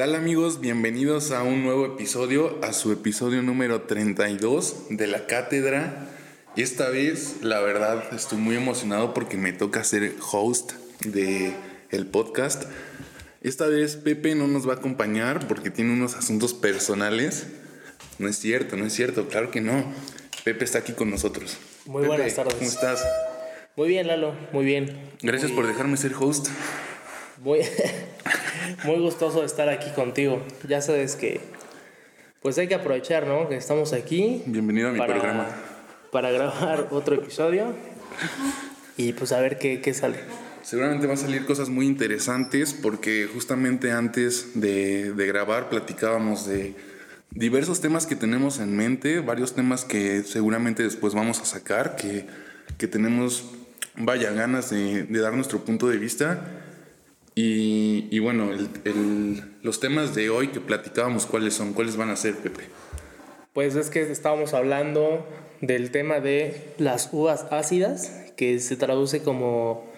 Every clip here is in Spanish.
Ya. ¿Qué tal amigos? Bienvenidos a un nuevo episodio, a su episodio número 32 de la cátedra. Y esta vez, la verdad, estoy muy emocionado porque me toca ser host de el podcast. Esta vez Pepe no nos va a acompañar porque tiene unos asuntos personales. No es cierto, no es cierto, claro que no. Pepe está aquí con nosotros. Muy Pepe, buenas tardes. ¿Cómo estás? Muy bien, Lalo, muy bien. Gracias por dejarme ser host. Muy, muy gustoso de estar aquí contigo. Ya sabes que, pues hay que aprovechar, ¿no? Que estamos aquí. Bienvenido a mi para, programa. Para grabar otro episodio y pues a ver qué, qué sale. Seguramente va a salir cosas muy interesantes porque justamente antes de, de, grabar platicábamos de diversos temas que tenemos en mente, varios temas que seguramente después vamos a sacar, que, que tenemos, vaya, ganas de, de, dar nuestro punto de vista. Y, y bueno, el, el, los temas de hoy que platicábamos, ¿cuáles son? ¿Cuáles van a ser, Pepe? Pues es que estábamos hablando del tema de las uvas ácidas, que se traduce como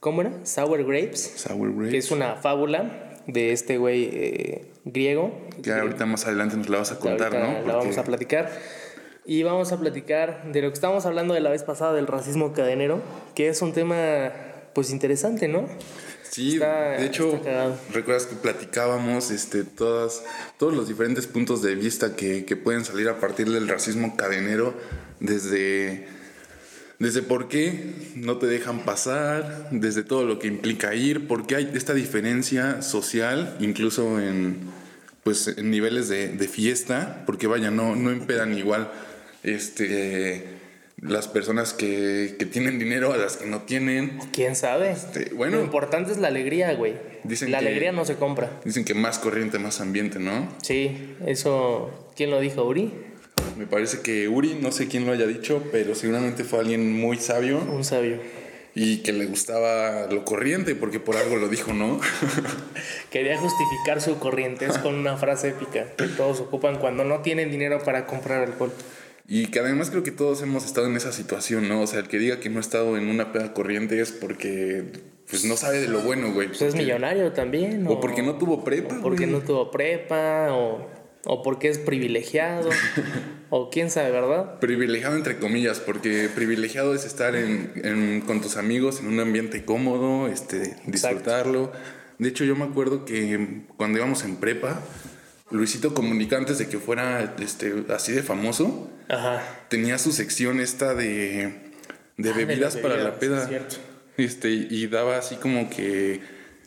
¿Cómo era? Sour Grapes. Sour Grapes. Que es una fábula de este güey eh, griego. Que ahorita más adelante nos la vas a contar, ¿no? Porque... La vamos a platicar. Y vamos a platicar de lo que estábamos hablando de la vez pasada del racismo cadenero, que es un tema pues interesante, ¿no? Sí, está, de hecho, recuerdas que platicábamos este, todas, todos los diferentes puntos de vista que, que pueden salir a partir del racismo cadenero desde desde por qué no te dejan pasar, desde todo lo que implica ir, por qué hay esta diferencia social, incluso en, pues, en niveles de, de fiesta, porque vaya, no, no empedan igual este, las personas que, que, tienen dinero a las que no tienen. ¿Quién sabe? Este, bueno, lo importante es la alegría, güey. Dicen la que, alegría no se compra. Dicen que más corriente, más ambiente, ¿no? Sí, eso, ¿quién lo dijo, Uri? Me parece que Uri, no sé quién lo haya dicho, pero seguramente fue alguien muy sabio. Un sabio. Y que le gustaba lo corriente, porque por algo lo dijo, ¿no? Quería justificar su corrientez con una frase épica que todos ocupan cuando no tienen dinero para comprar alcohol. Y que además creo que todos hemos estado en esa situación, ¿no? O sea, el que diga que no ha estado en una peda corriente es porque pues no sabe de lo bueno, güey. Pues es millonario también. O, o porque no tuvo prepa. O porque güey. no tuvo prepa, o o porque es privilegiado, o quién sabe, ¿verdad? Privilegiado entre comillas, porque privilegiado es estar en, en, con tus amigos en un ambiente cómodo, este, disfrutarlo. Exacto. De hecho, yo me acuerdo que cuando íbamos en prepa, Luisito Comunica, antes de que fuera este, así de famoso, Ajá. tenía su sección esta de, de, Ah, bebidas, de para la peda. es cierto. Este, y daba así como que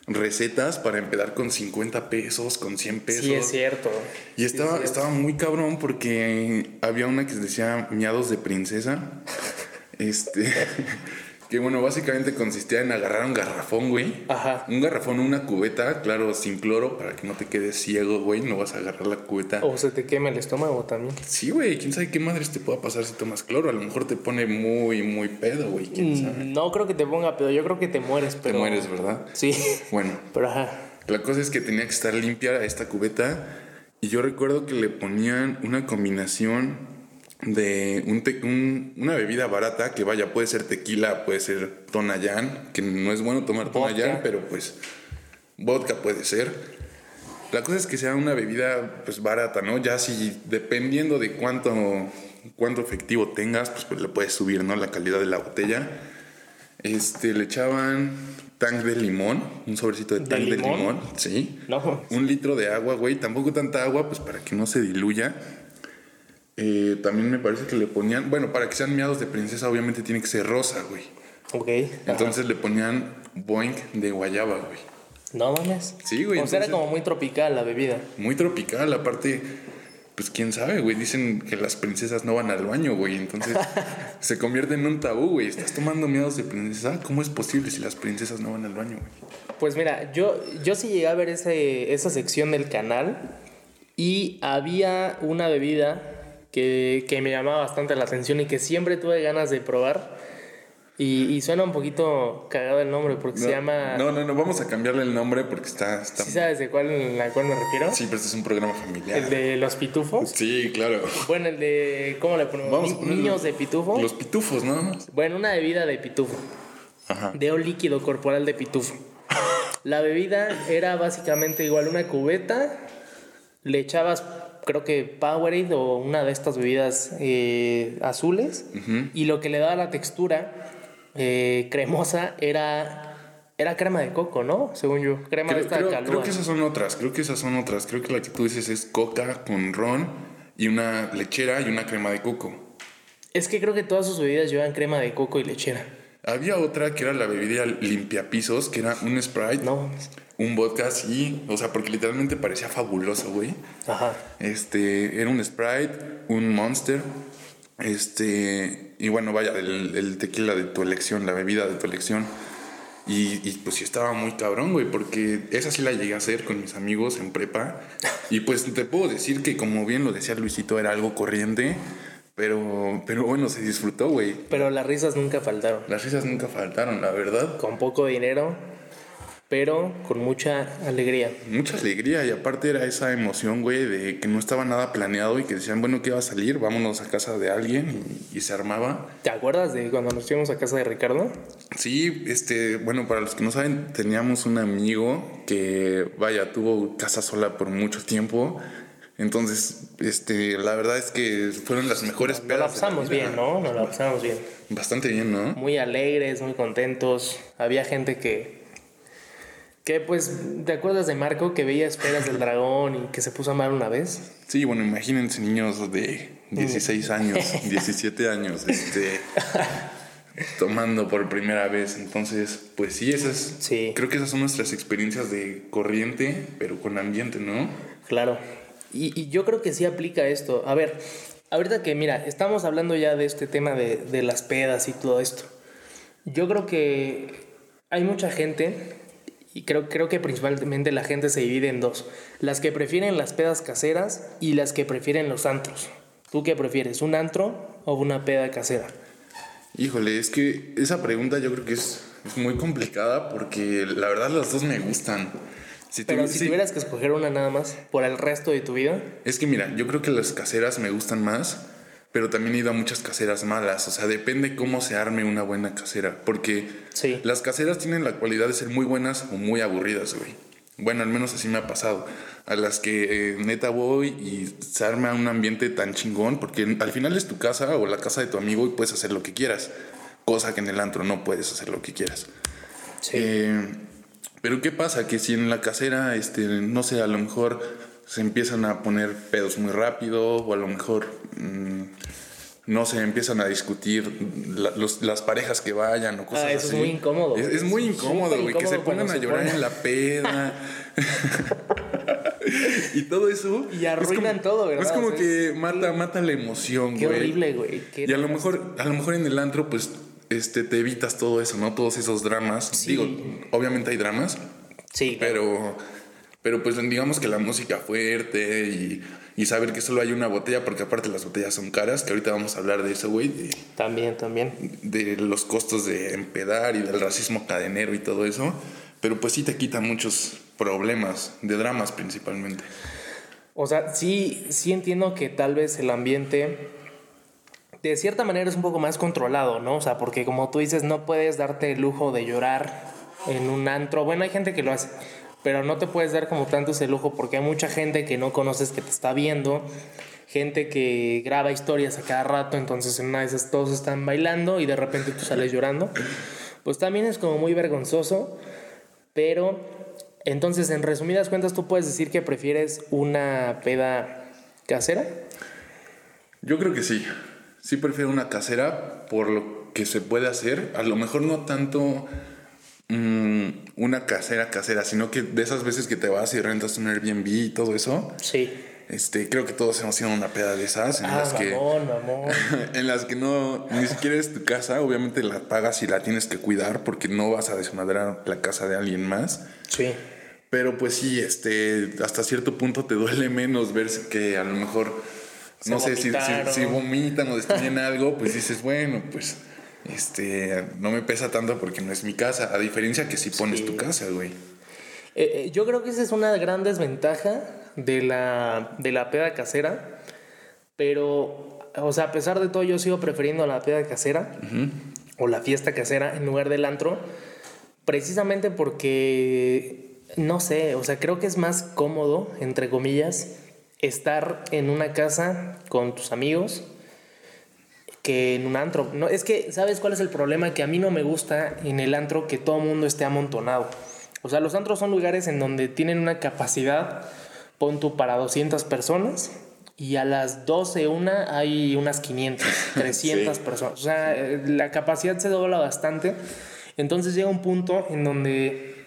recetas para empezar con 50 pesos, con 100 pesos. Sí, es cierto. Y estaba, sí, es estaba muy cabrón porque había una que decía miados de princesa. este. Que bueno, básicamente consistía en agarrar un garrafón, güey. Ajá. Un garrafón, una cubeta, claro, sin cloro, para que no te quedes ciego, güey. No vas a agarrar la cubeta. O se te quema el estómago también. Sí, güey. ¿Quién sabe qué madres te pueda pasar si tomas cloro? A lo mejor te pone muy, muy pedo, güey. ¿Quién sabe? No creo que te ponga pedo. Yo creo que te mueres, pero... Te mueres, ¿verdad? Sí. Bueno. Pero ajá. La cosa es que tenía que estar limpia esta cubeta. Y yo recuerdo que le ponían una combinación de un te un, una bebida barata que vaya, puede ser tequila, puede ser Tonayán, que no es bueno tomar Tonayán, pero pues vodka puede ser. La cosa es que sea una bebida pues barata, ¿no? Ya si dependiendo de cuánto, cuánto efectivo tengas, pues, pues le puedes subir, ¿no? La calidad de la botella. Este, le echaban tank de limón, un sobrecito de tank ¿De de limón? limón, sí. No. Un litro de agua, güey, tampoco tanta agua, pues para que no se diluya. Eh, también me parece que le ponían, bueno, para que sean miados de princesa, obviamente tiene que ser rosa, güey. Ok. Entonces le ponían boing de guayaba, güey. No mames. Sí, güey. O sea, era como muy tropical la bebida. Muy tropical, aparte, pues quién sabe, güey. Dicen que las princesas no van al baño, güey. Entonces se convierte en un tabú, güey. Estás tomando miados de princesa. ¿Cómo es posible si las princesas no van al baño, güey? Pues mira, yo, yo sí llegué a ver ese, esa sección del canal y había una bebida que, que me llamaba bastante la atención y que siempre tuve ganas de probar. Y, y suena un poquito cagado el nombre porque No, se llama... No, no, no, vamos a cambiarle el nombre porque está. está... ¿Sí sabes de cuál, a cuál me refiero? Sí, pero este es un programa familiar. El de los pitufos. Sí, claro. Bueno, el de... ¿Cómo le ponemos? Vamos a Ni- Niños de pitufo. Los pitufos, nada más. Bueno, una bebida de pitufo. Ajá. De un líquido corporal de pitufo. La bebida era básicamente igual una cubeta, le echabas creo que Powerade o una de estas bebidas eh, azules y lo que le daba la textura eh, cremosa era era crema de coco, ¿no? Según yo, crema Creo, de esta creo- creo que esas son otras, creo que esas son otras. Creo que la que tú dices es coca con ron y una lechera y una crema de coco. Es que creo que todas sus bebidas llevan crema de coco y lechera. Había otra que era la bebida limpiapisos, que era un Sprite, No. Un vodka así, o sea, porque literalmente parecía fabuloso, güey. Ajá. Este, era un Sprite, un Monster, este, y bueno, vaya, el, el tequila de tu elección, la bebida de tu elección. Y, y, pues sí estaba muy cabrón, güey, porque esa sí la llegué a hacer con mis amigos en prepa. Y pues te puedo decir que como bien lo decía Luisito, era algo corriente, pero, pero bueno, se disfrutó, güey. Pero las risas nunca faltaron. Las risas nunca faltaron, la verdad. Con poco dinero, pero con mucha alegría. Mucha alegría y aparte era esa emoción, güey, de que no estaba nada planeado y que decían, bueno, ¿qué va a salir? Vámonos a casa de alguien y, y se armaba. ¿Te acuerdas de cuando nos fuimos a casa de Ricardo? Sí, este, bueno, para los que no saben, teníamos un amigo que, vaya, tuvo casa sola por mucho tiempo. Entonces, este, la verdad es que fueron las mejores Nos la pasamos bien, ¿no? Nos la pasamos bien. Bastante bien, ¿no? Muy alegres, muy contentos. Había gente que. Que pues, ¿te acuerdas de Marco que veía Esferas del Dragón y que se puso a amar una vez? Sí, bueno, imagínense niños de 16 años, 17 años, este, tomando por primera vez. Entonces, pues sí, esas, Sí. creo que esas son nuestras experiencias de corriente, pero con ambiente, ¿no? Claro. Y, y yo creo que sí aplica esto. A ver, ahorita que mira, estamos hablando ya de este tema de, de las pedas y todo esto. Yo creo que hay mucha gente, y creo, creo que principalmente la gente se divide en dos. Las que prefieren las pedas caseras y las que prefieren los antros. ¿Tú qué prefieres, un antro o una peda casera? Híjole, es que esa pregunta yo creo que es, es muy complicada porque la verdad las dos me gustan. Si Pero si tuvieras que escoger una nada más por el resto de tu vida, Es que mira, yo creo que las caseras me gustan más, pero también he ido a muchas caseras malas. O sea, depende cómo se arme una buena casera. Porque Sí. las caseras tienen la cualidad de ser muy buenas o muy aburridas, güey. Bueno, al menos así me ha pasado. A las que eh, neta voy y se arma un ambiente tan chingón, porque al final es tu casa o la casa de tu amigo y puedes hacer lo que quieras. Cosa que en el antro no puedes hacer lo que quieras. sí. Eh, pero ¿qué pasa? Que si en la casera, este, no sé, a lo mejor se empiezan a poner pedos muy rápido o a lo mejor, mm, no sé, empiezan a discutir la- los- las parejas que vayan o cosas Ah, eso es así. muy incómodo, Es, es muy Es incómodo, güey, que se pongan a se llorar en la peda. y todo eso. Y es arruinan como- todo, ¿verdad? Es como O sea, que es- mata, mata la emoción, Qué güey. horrible, güey. Qué Y a lo mejor, a lo mejor en el antro, pues, este, te evitas todo eso, ¿no? Todos esos dramas. Sí. Digo, obviamente hay dramas, Sí, pero, pero pues digamos que la música fuerte y, y saber que solo hay una botella, porque aparte las botellas son caras, que ahorita vamos a hablar de eso, güey, de, también, también. de los costos de empedar y del racismo cadenero y todo eso. Pero pues sí te quita muchos problemas, de dramas principalmente. O sea, sí, sí entiendo que tal vez el ambiente de cierta manera es un poco más controlado, ¿no? O sea, porque como tú dices, no puedes darte el lujo de llorar en un antro. Bueno, hay gente que lo hace, pero no te puedes dar como tanto ese lujo porque hay mucha gente que no conoces que te está viendo, gente que graba historias a cada rato, entonces en una de esas todos están bailando y de repente tú sales llorando. Pues también es como muy vergonzoso, pero entonces en resumidas cuentas tú puedes decir que prefieres una peda casera. Yo creo que sí. Sí prefiero una casera por lo que se puede hacer. A lo mejor no tanto mm, una casera casera, sino que de esas veces que te vas y rentas un Airbnb y todo eso. Sí. Este, creo que todos hemos ido a una peda de esas en Ah, las que mamón, mamón. en las que no ni siquiera es tu casa, obviamente la pagas y la tienes que cuidar porque no vas a desmadrar la casa de alguien más. Sí. Pero pues sí, este, hasta cierto punto te duele menos ver que a lo mejor, Se no sé, si, si, si vomitan o destruyen algo, pues dices, bueno, pues este, no me pesa tanto porque no es mi casa, a diferencia que si pones Sí. tu casa, güey. Eh, eh, yo creo que esa es una gran desventaja de la, de la peda casera. Pero, o sea, a pesar de todo, yo sigo prefiriendo la peda casera o la fiesta casera en lugar del antro. Precisamente porque, no sé, o sea, creo que es más cómodo, entre comillas, estar en una casa con tus amigos que en un antro. No, es que, ¿sabes cuál es el problema? Que a mí no me gusta en el antro que todo el mundo esté amontonado. O sea, los antros son lugares en donde tienen una capacidad, pon tú, para 200 personas y a las 12, una hay unas 500, 300 personas. O sea, la capacidad se dobla bastante. Entonces llega un punto en donde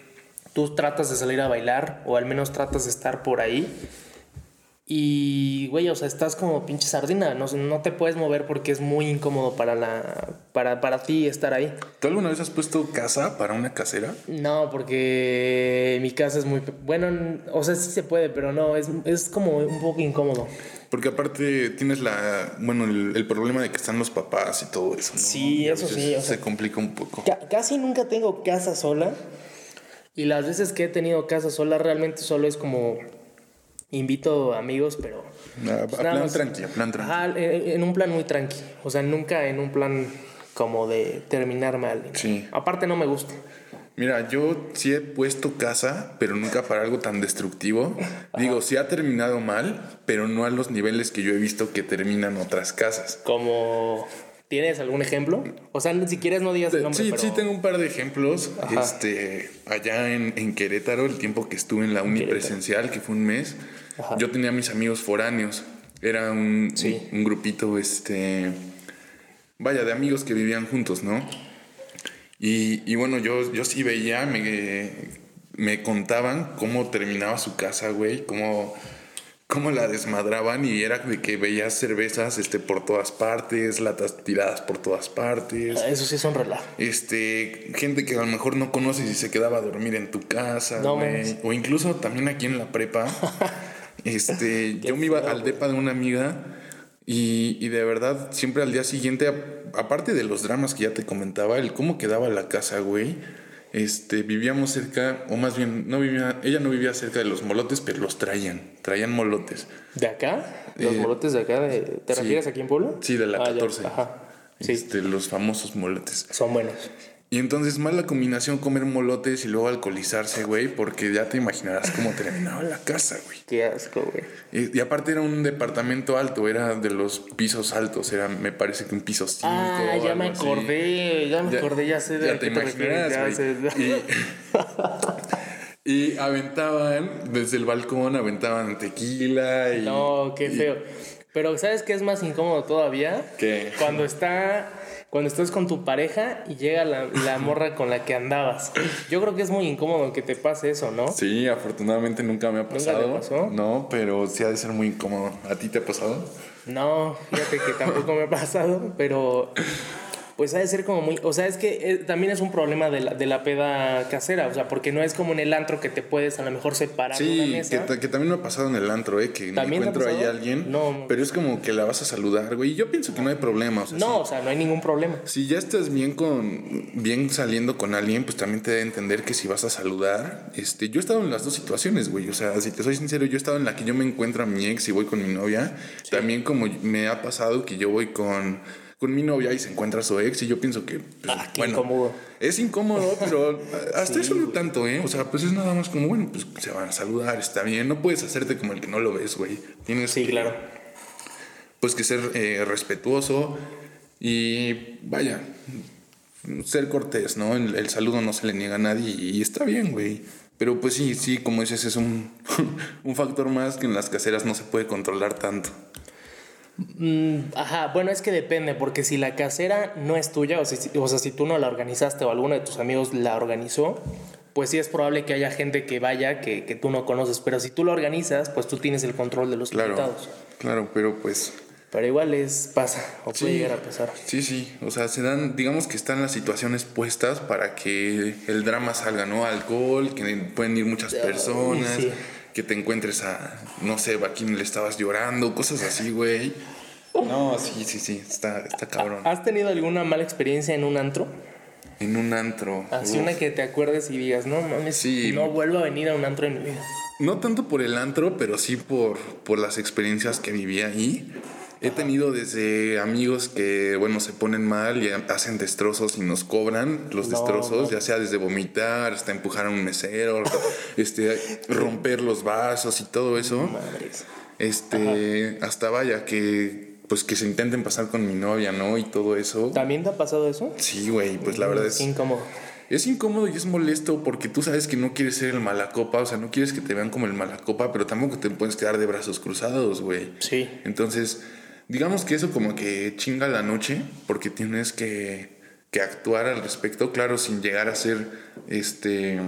tú tratas de salir a bailar o al menos tratas de estar por ahí y, güey, o sea, estás como pinche sardina, no, no te puedes mover porque es muy incómodo para, la, para, para ti estar ahí. ¿Tú alguna vez has puesto casa para una casera? No, porque mi casa es muy... Bueno, o sea, sí se puede, pero no, es, es como un poco incómodo. Porque aparte tienes la, bueno, el, problema de que están los papás y todo eso. ¿no? Sí, eso sí. se complica un poco. casi nunca tengo casa sola. Y las veces que he tenido casa sola realmente solo es como invito amigos, pero... Ah, a, pues plan tranqui, plan tranqui. en un plan muy tranqui. O sea, nunca en un plan como de terminar mal. Sí. Aparte no me gusta. Mira, yo sí he puesto casa, pero nunca para algo tan destructivo. Digo, sí ha terminado mal, pero no a los niveles que yo he visto que terminan otras casas. Como ¿Tienes algún ejemplo? O sea, si quieres no digas el nombre. Sí, sí, tengo un par de ejemplos. Este, allá en, Querétaro, el tiempo que estuve en la uni presencial, que fue un mes, yo tenía mis amigos foráneos. Era un, un, grupito, este, vaya, de amigos que vivían juntos, ¿no? Y, y bueno, yo, yo sí veía, me, me contaban cómo terminaba su casa, güey, cómo cómo la desmadraban y era de que veías cervezas este, por todas partes, latas tiradas por todas partes. Ah, eso sí es un relajo. Este, gente que a lo mejor no conoces y se quedaba a dormir en tu casa, O incluso también aquí en la prepa. este, yo me iba al depa de una amiga y, y, de verdad siempre al día siguiente, aparte de los dramas que ya te comentaba, el cómo quedaba la casa, güey este, vivíamos cerca, o más bien, no vivía, ella no vivía cerca de los molotes, pero los traían, traían molotes. ¿De acá? ¿Los eh, molotes de acá? ¿Te refieres aquí en Pueblo? Sí, de la 14. Ah, Ajá. Este, los famosos molotes. Son buenos. Y entonces, mala combinación comer molotes y luego alcoholizarse, güey, porque ya te imaginarás cómo terminaba la casa, güey. Qué asco, güey. Y, aparte era un departamento alto, era de los pisos altos, era, me parece que un piso 5. Ah, ya me acordé, ya me acordé, ya sé de Ya te imaginarás, güey. Y, y, aventaban, desde el balcón, aventaban tequila y. No, qué feo. Pero ¿sabes qué es más incómodo todavía? ¿Qué? Cuando está cuando estás con tu pareja y llega la, morra con la que andabas. Yo creo que es muy incómodo que te pase eso, ¿no? Sí, afortunadamente nunca me ha pasado. ¿Nunca te pasó? No, pero sí ha de ser muy incómodo. ¿A ti te ha pasado? No, fíjate que tampoco me ha pasado, pero pues ha de ser como muy, o sea, es que eh, también es un problema de la, de la peda casera, o sea, porque no es como en el antro que te puedes a lo mejor separar sí, una mesa. Que, que también me ha pasado en el antro, eh, que ¿También encuentro ahí a alguien, no, pero es como que la vas a saludar, güey, y yo pienso que no hay problema, o sea, No, o sea, no hay ningún problema. Si ya estás bien con, bien saliendo con alguien, pues también te debe entender que si vas a saludar, este, yo he estado en las dos situaciones, güey, o sea, si te soy sincero, yo he estado en la que yo me encuentro a mi ex y voy con mi novia, también como me ha pasado que yo voy con con mi novia y se encuentra su ex y yo pienso que... Pues, ah, qué incómodo. Es incómodo, pero hasta eso no tanto, ¿eh? O sea, pues es nada más como, bueno, pues se van a saludar, está bien. No puedes hacerte como el que no lo ves, güey. Tienes sí, claro. Pues que ser eh, respetuoso y vaya, ser cortés, ¿no? El, el, saludo no se le niega a nadie y está bien, güey. Pero pues sí, sí, como dices, es un, un factor más que en las caseras no se puede controlar tanto. Mm, ajá, bueno, es que depende, porque si la casera no es tuya, o, o sea, si tú no la organizaste o alguno de tus amigos la organizó, pues sí es probable que haya gente que vaya que, que tú no conoces, pero si tú lo organizas, pues tú tienes el control de los claro, invitados. Claro, pero pues... Pero igual es, pasa, o puede llegar a pasar. Sí, sí, o sea, se dan, digamos que están las situaciones puestas para que el drama salga, ¿no? Alcohol, que pueden ir muchas personas. Sí que te encuentres a, no sé, a quién le estabas llorando, cosas así, güey. No, sí, sí, sí, está, está cabrón. ¿Has tenido alguna mala experiencia en un antro? En un antro. Así una que te acuerdes y digas, no mames, sí. no vuelvo a venir a un antro en mi vida. No tanto por el antro, pero sí por, por las experiencias que viví ahí. He tenido desde amigos que, bueno, se ponen mal y hacen destrozos y nos cobran los No, destrozos, no. ya sea desde vomitar hasta empujar a un mesero, este, romper los vasos y todo eso. Madres. Este, hasta vaya que, pues que se intenten pasar con mi novia, ¿no? Y todo eso. ¿También te ha pasado eso? Sí, güey, pues la verdad es... Incómodo. Es incómodo y es molesto porque tú sabes que no quieres ser el malacopa, o sea, no quieres que te vean como el malacopa, pero tampoco te puedes quedar de brazos cruzados, güey. Sí. Entonces, digamos que eso como que chinga la noche porque tienes que, que actuar al respecto, claro, sin llegar a ser, este,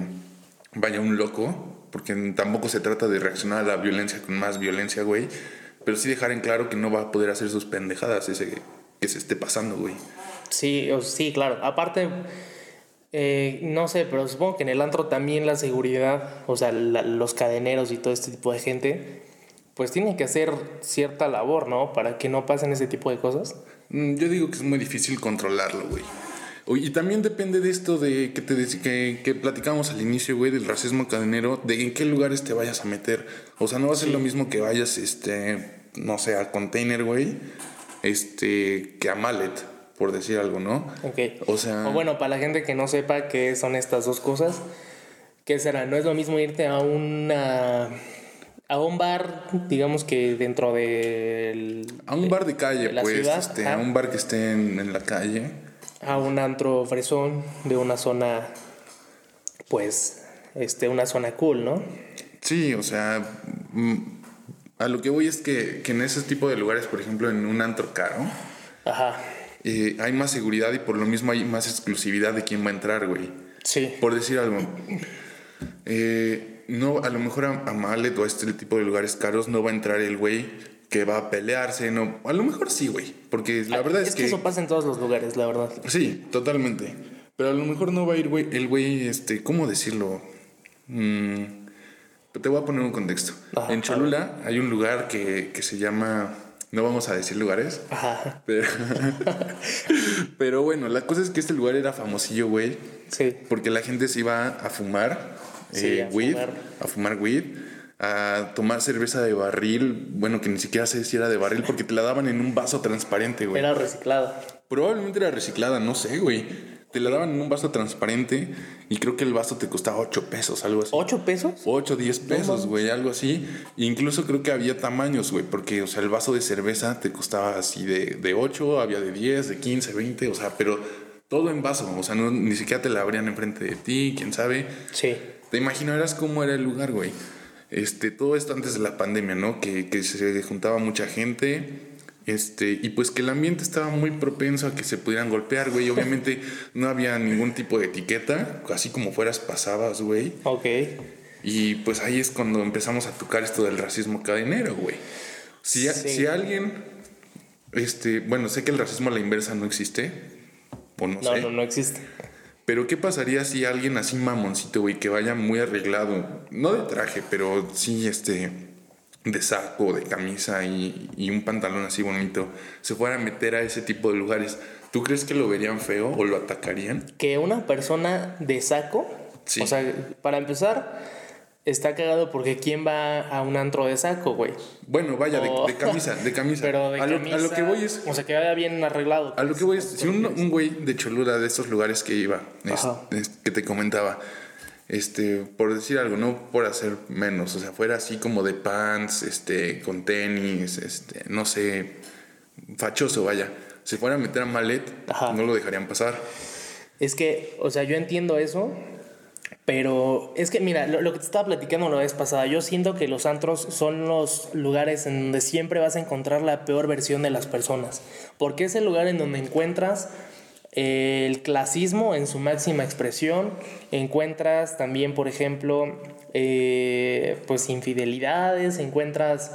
vaya, un loco, porque tampoco se trata de reaccionar a la violencia con más violencia, güey, pero sí dejar en claro que no va a poder hacer sus pendejadas ese que se esté pasando, güey. Sí, sí, claro. Aparte, eh, no sé, pero supongo que en el antro también la seguridad, o sea, la- los cadeneros y todo este tipo de gente, pues tienen que hacer cierta labor, ¿no? Para que no pasen ese tipo de cosas. Mm, Yo digo que es muy difícil controlarlo, güey. Y también depende de esto de que te que, que platicamos al inicio, güey, del racismo cadenero, de en qué lugares te vayas a meter. O sea, no va a ser lo mismo que vayas, este, no sé, al container, güey, este, que a Mallet, por decir algo, ¿no? Ok. O sea- O bueno, para la gente que no sepa qué son estas dos cosas, ¿qué será? No es lo mismo irte a una. A un bar, digamos que dentro del. A un bar de calle, de la pues, ciudad, este, a un bar que esté en, en la calle. a un antro fresón de una zona, pues, este, una zona cool, ¿no? Sí, o sea, mm, a lo que voy es que, que en ese tipo de lugares, por ejemplo, en un antro caro, Ajá, eh, hay más seguridad y por lo mismo hay más exclusividad de quién va a entrar, güey. sí, Por decir algo. eh, no, a lo mejor a, a Mallet o a este tipo de lugares caros no va a entrar el güey que va a pelearse, no. A lo mejor sí, güey. Porque la verdad es, que, eso pasa en todos los lugares, la verdad. Sí, totalmente. Pero a lo mejor no va a ir, güey, el güey, este, ¿cómo decirlo? Mm, te voy a poner un contexto. Ajá, en Cholula hay un lugar que, que se llama, no vamos a decir lugares, Ajá, pero, pero bueno, la cosa es que este lugar era famosillo, güey, sí, porque la gente se iba a fumar eh, a weed, fumar. a fumar weed, a tomar cerveza de barril, bueno, que ni siquiera sé si era de barril porque te la daban en un vaso transparente, güey. era reciclado. Probablemente era reciclada, no sé, güey. Te la daban en un vaso transparente y creo que el vaso te costaba 8 pesos, algo así. ¿Ocho pesos? 8, 10 pesos, güey, algo así. E incluso creo que había tamaños, güey, porque, o sea, el vaso de cerveza te costaba así de, de 8, había de 10, de 15, 20, o sea, pero todo en vaso, o sea, no, ni siquiera te la abrían enfrente de ti, quién sabe. Sí, Te imaginarás cómo era el lugar, güey. Este, todo esto antes de la pandemia, ¿no? Que, que se juntaba mucha gente. Este, y pues que el ambiente estaba muy propenso a que se pudieran golpear, güey. Obviamente no había ningún tipo de etiqueta. Así como fueras, pasabas, güey. ok. Y pues ahí es cuando empezamos a tocar esto del racismo cadenero, güey. Si, a- Sí. si alguien, este, bueno, sé que el racismo a la inversa no existe, o no, No, sé. no, no existe. Pero ¿qué pasaría si alguien así mamoncito, güey, que vaya muy arreglado, no de traje, pero sí, este, de saco, de camisa y, y un pantalón así bonito, se fuera a meter a ese tipo de lugares? ¿Tú crees que lo verían feo o lo atacarían? Que una persona de saco, Sí. o sea, para empezar, está cagado porque ¿quién va a un antro de saco, güey? Bueno, vaya, de, O- de camisa, de camisa. Pero de a, lo, camisa, a lo que voy es, O sea, que vaya bien arreglado. A lo que voy es, si un, un güey de Cholula, de estos lugares que iba, es- Ajá. es- que te comentaba, este, por decir algo, no por hacer menos, o sea, fuera así como de pants, este, con tenis, este, no sé, fachoso, vaya, se fuera a meter a malet, Ajá. no lo dejarían pasar. Es que, o sea, yo entiendo eso, pero es que, mira, lo, que te estaba platicando la vez pasada, yo siento que los antros son los lugares en donde siempre vas a encontrar la peor versión de las personas, porque es el lugar en donde encuentras eh, el clasismo en su máxima expresión, encuentras también, por ejemplo, eh, pues infidelidades, encuentras...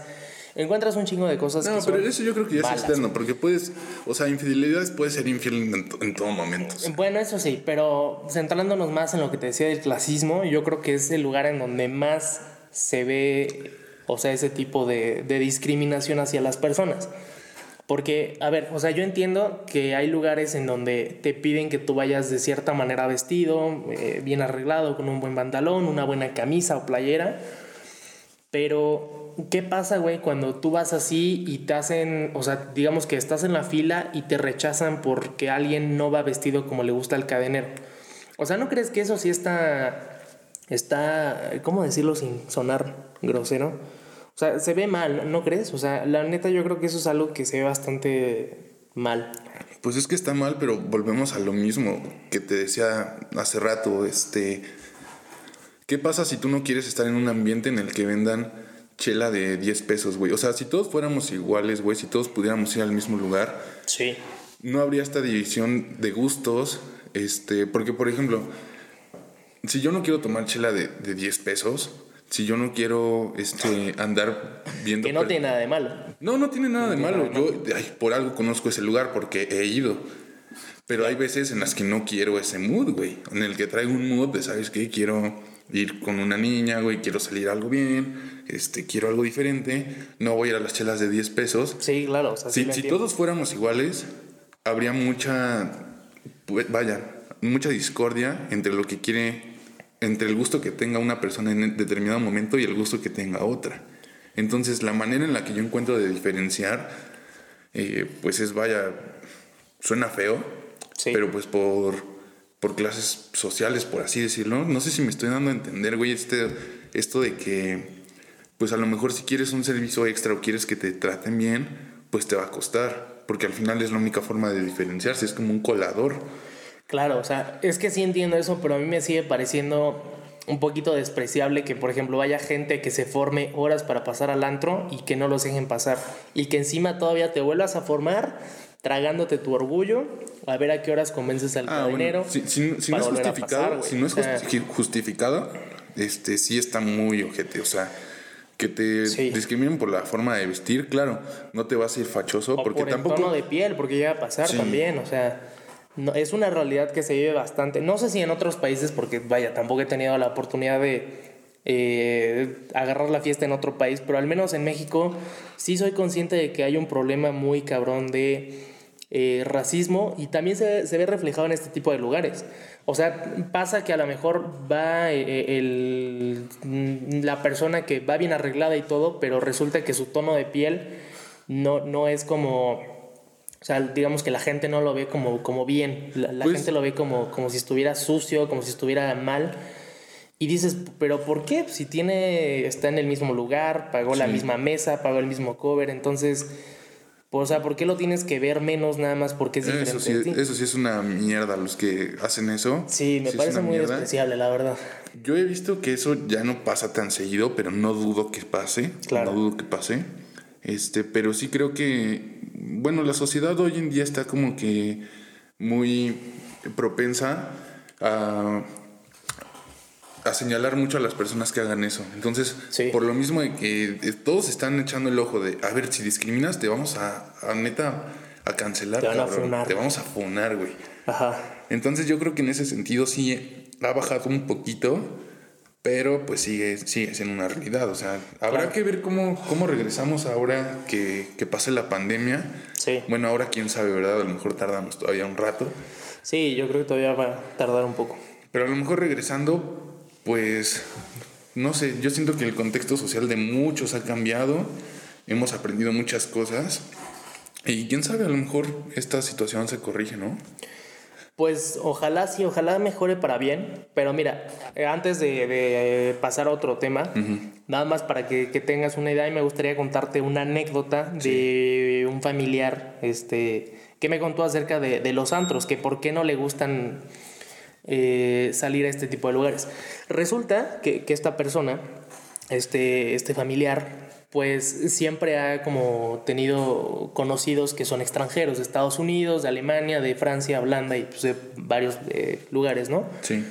Encuentras un chingo de cosas No, que pero son eso yo creo que ya malas. es externo, porque puedes, o sea, infidelidades puedes ser infiel en, en todo momento. Bueno, eso sí, pero centrándonos más en lo que te decía del clasismo, yo creo que es el lugar en donde más se ve, o sea, ese tipo de, de discriminación hacia las personas. Porque, a ver, o sea, yo entiendo que hay lugares en donde te piden que tú vayas de cierta manera vestido, eh, bien arreglado, con un buen pantalón, una buena camisa o playera, pero ¿qué pasa, güey, cuando tú vas así y te hacen, o sea, digamos que estás en la fila y te rechazan porque alguien no va vestido como le gusta al cadenero? O sea, ¿no crees que eso sí está, está, ¿cómo decirlo sin sonar grosero? O sea, se ve mal, ¿no crees? O sea, la neta yo creo que eso es algo que se ve bastante mal. Pues es que está mal, pero volvemos a lo mismo que te decía hace rato, este... ¿Qué pasa si tú no quieres estar en un ambiente en el que vendan chela de 10 pesos, güey? O sea, si todos fuéramos iguales, güey, si todos pudiéramos ir al mismo lugar, Sí. no habría esta división de gustos, este, porque por ejemplo, si yo no quiero tomar chela de, de 10 pesos, si yo no quiero este, andar viendo... Que no tiene nada de malo. No, no tiene nada de tiene malo. nada Yo ay, por algo conozco ese lugar porque he ido. Pero hay veces en las que no quiero ese mood, güey. En el que traigo un mood de, ¿sabes qué? Quiero ir con una niña, güey. Quiero salir algo bien. Este, quiero algo diferente. No voy a ir a las chelas de 10 pesos. Sí, claro. O sea, sí Si, todos fuéramos iguales, habría mucha, pues, vaya, mucha discordia entre lo que quiere, entre el gusto que tenga una persona en determinado momento y el gusto que tenga otra. Entonces, la manera en la que yo encuentro de diferenciar, eh, pues es, vaya, suena feo, Sí. pero pues por, por clases sociales, por así decirlo. No sé si me estoy dando a entender, güey, este, esto de que, pues a lo mejor si quieres un servicio extra o quieres que te traten bien, pues te va a costar. Porque al final es la única forma de diferenciarse, es como un colador. Claro, o sea, es que sí entiendo eso, pero a mí me sigue pareciendo un poquito despreciable que, por ejemplo, vaya gente que se forme horas para pasar al antro y que no los dejen pasar. Y que encima todavía te vuelvas a formar tragándote tu orgullo a ver a qué horas convences al Ah, bueno, si, si- si no es justificado, pasar, si no es justificado, este sí está muy ojete. O sea, que te Sí. discriminen por la forma de vestir, claro, no te vas a ir fachoso o porque por tampoco. tono de piel, porque llega a pasar Sí. también, o sea, no, es una realidad que se vive bastante. No sé si en otros países, porque vaya, tampoco he tenido la oportunidad de eh, agarrar la fiesta en otro país, pero al menos en México sí soy consciente de que hay un problema muy cabrón de eh, racismo y también se, se ve reflejado en este tipo de lugares. O sea, pasa que a lo mejor va eh, el, mm, la persona que va bien arreglada y todo, pero resulta que su tono de piel no, no es como... O sea, digamos que la gente no lo ve como, como bien. La, la Pues- gente lo ve como, como si estuviera sucio, como si estuviera mal. Y dices, ¿pero por qué? Si tiene, está en el mismo lugar, pagó la misma mesa, pagó el mismo cover, entonces, o sea, ¿por qué lo tienes que ver menos nada más porque es diferente Eso sí, ti? eso sí es una mierda los que hacen eso. Sí, me parece muy mierda. despreciable, la verdad. Yo he visto que eso ya no pasa tan seguido, pero no dudo que pase. Claro. No dudo que pase. Este, pero sí creo que, bueno, la sociedad hoy en día está como que muy propensa a, a señalar mucho a las personas que hagan eso. Entonces, Sí. por lo mismo de que eh, todos están echando el ojo de, a ver, si discriminas, te vamos a, a neta, a cancelar, Te van a cabrón. funar. Te vamos a funar, güey. Ajá. Entonces yo creo que en ese sentido sí ha bajado un poquito, pero pues sigue, sigue siendo una realidad. O sea, habrá Claro. que ver cómo, cómo regresamos ahora que, que pase la pandemia. Sí. Bueno, ahora quién sabe, ¿verdad? A lo mejor tardamos todavía un rato. Sí, yo creo que todavía va a tardar un poco. Pero a lo mejor regresando, pues, no sé, yo siento que el contexto social de muchos ha cambiado, hemos aprendido muchas cosas. Y quién sabe, a lo mejor esta situación se corrige, ¿no? Pues ojalá sí, ojalá mejore para bien. Pero mira, eh, antes de, de pasar a otro tema, nada más para que, que tengas una idea, y me gustaría contarte una anécdota de un familiar este, que me contó acerca de, de los antros, que por qué no le gustan eh, salir a este tipo de lugares. Resulta que, que esta persona, este, este familiar, pues siempre ha como tenido conocidos que son extranjeros, de Estados Unidos, de Alemania, de Francia, Holanda y pues, de varios eh, lugares, ¿no? Sí.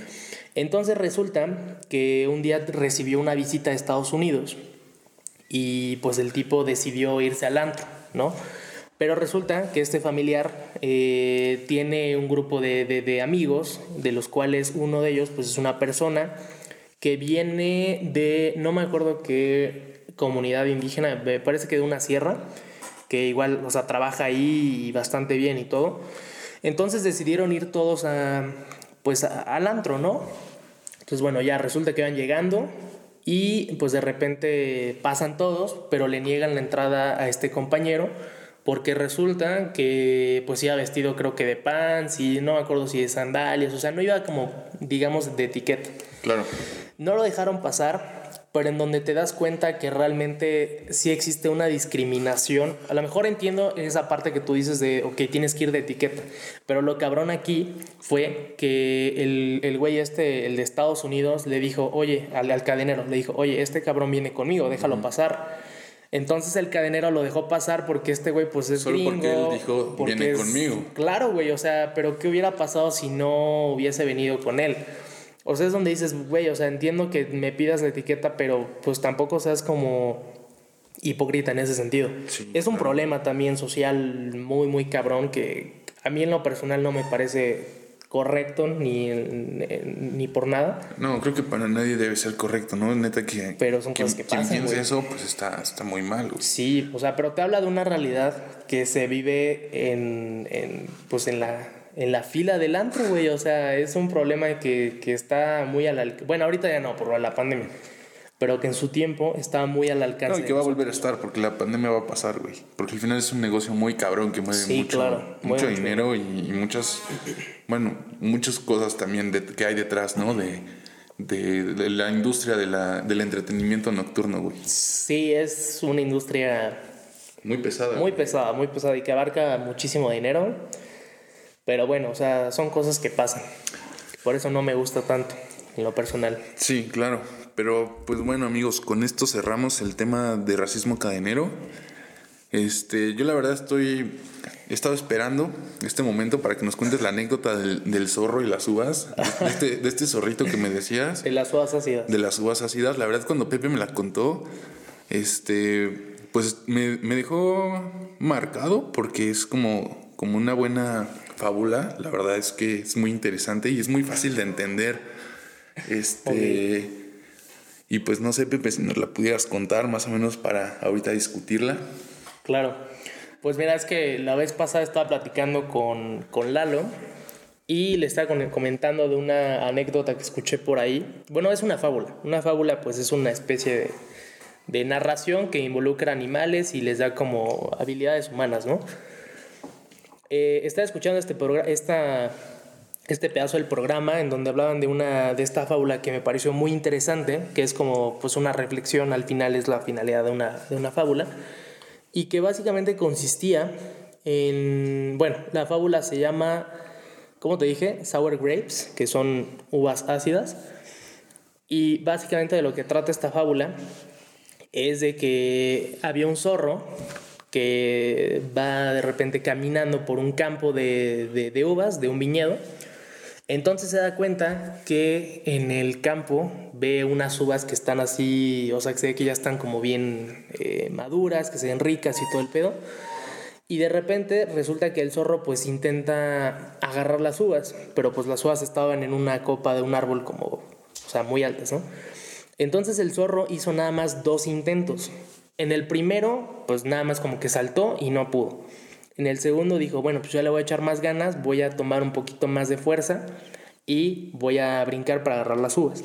Entonces resulta que un día recibió una visita de Estados Unidos y pues el tipo decidió irse al antro, ¿no? Pero resulta que este familiar eh, tiene un grupo de, amigos, de los cuales uno de ellos pues es una persona que viene de, no me acuerdo qué comunidad indígena, me parece que de una sierra, que igual, o sea, trabaja ahí bastante bien y todo. Entonces decidieron ir todos a, pues, al antro, ¿no? Entonces, bueno, ya resulta que van llegando. y pues de repente pasan todos, pero le niegan la entrada a este compañero porque resulta que pues iba vestido creo que de pants y no me acuerdo si de sandalias, o sea, no iba como digamos de etiqueta. Claro. No lo dejaron pasar, pero en donde te das cuenta que realmente sí existe una discriminación. A lo mejor entiendo esa parte que tú dices de, ok, tienes que ir de etiqueta, pero lo cabrón aquí fue que el, el güey este, el de Estados Unidos, le dijo, oye, al, al cadenero, le dijo, oye, este cabrón viene conmigo, déjalo pasar. Entonces el cadenero lo dejó pasar porque este güey pues es Solo porque gringo, él dijo, porque "Viene es- conmigo". Claro, güey, o sea, pero ¿qué hubiera pasado si no hubiese venido con él? O sea, es donde dices, güey, o sea, entiendo que me pidas la etiqueta, pero pues tampoco seas como hipócrita en ese sentido. Sí, es un claro. problema también social muy, muy cabrón que a mí en lo personal no me parece correcto ni, ni por nada. No, creo que para nadie debe ser correcto, ¿no? Neta que. Pero son cosas que quien pasan, piense güey. eso, pues está, está muy mal, güey. Sí, o sea, pero te habla de una realidad que se vive en, en, pues en la, en la fila del antro, güey. O sea, es un problema que, que está muy al alcance. Bueno, ahorita ya no, por la pandemia. Pero que en su tiempo estaba muy al alcance. No, y que va a volver a estar, porque la pandemia va a pasar, güey. Porque al final es un negocio muy cabrón que mueve Sí, mucho, claro, mucho dinero y, y muchas, bueno, muchas cosas también de- que hay detrás, ¿no? De, de, de la industria de la, del entretenimiento nocturno, güey. Sí, es una industria Muy pesada. muy pesada, muy pesada y que abarca muchísimo dinero. Pero bueno, o sea, son cosas que pasan. Por eso no me gusta tanto, en lo personal. Sí, claro. Pero pues bueno, amigos, con esto cerramos el tema de racismo cadenero. Este, yo la verdad estoy he estado esperando este momento para que nos cuentes la anécdota del, del zorro y las uvas, de este, de este zorrito que me decías, De las uvas ácidas. de las uvas ácidas. La verdad cuando Pepe me la contó, este, pues me, me dejó marcado porque es como, como una buena fábula. La verdad es que es muy interesante y es muy fácil de entender. Este. Y pues no sé, Pepe, si nos la pudieras contar más o menos para ahorita discutirla. Claro. Pues mira, es que la vez pasada estaba platicando con, con Lalo y le estaba comentando de una anécdota que escuché por ahí. Bueno, es una fábula. Una fábula pues es una especie de, narración que involucra animales y les da como habilidades humanas, ¿no? Eh, estaba escuchando este, progra- esta, este pedazo del programa en donde hablaban de, una, de esta fábula que me pareció muy interesante, que es como pues una reflexión, al final es la finalidad de una, de una fábula, y que básicamente consistía en, bueno, la fábula se llama, ¿cómo te dije? Sour grapes, que son uvas ácidas, y básicamente de lo que trata esta fábula es de que había un zorro que va de repente caminando por un campo de, de- de uvas, de un viñedo. Entonces se da cuenta que en el campo ve unas uvas que están así, o sea, que se ve que ya están como bien eh, maduras, que se ven ricas y todo el pedo. Y de repente resulta que el zorro pues intenta agarrar las uvas, pero pues las uvas estaban en una copa de un árbol como, o sea, muy altas, ¿no? Entonces el zorro hizo nada más dos intentos. En el primero, pues nada más como que saltó y no pudo. En el segundo dijo, bueno, pues ya le voy a echar más ganas, voy a tomar un poquito más de fuerza y voy a brincar para agarrar las uvas.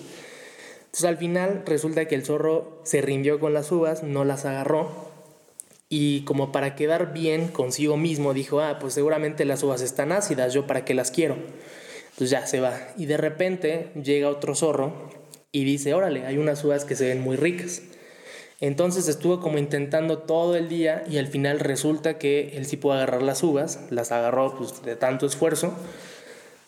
Entonces al final resulta que el zorro se rindió con las uvas, no las agarró y como para quedar bien consigo mismo dijo, ah, pues seguramente las uvas están ácidas, yo para qué las quiero. Entonces ya se va. Y de repente llega otro zorro y dice, órale, hay unas uvas que se ven muy ricas. Entonces estuvo como intentando todo el día y al final resulta que él sí pudo agarrar las uvas, las agarró pues, de tanto esfuerzo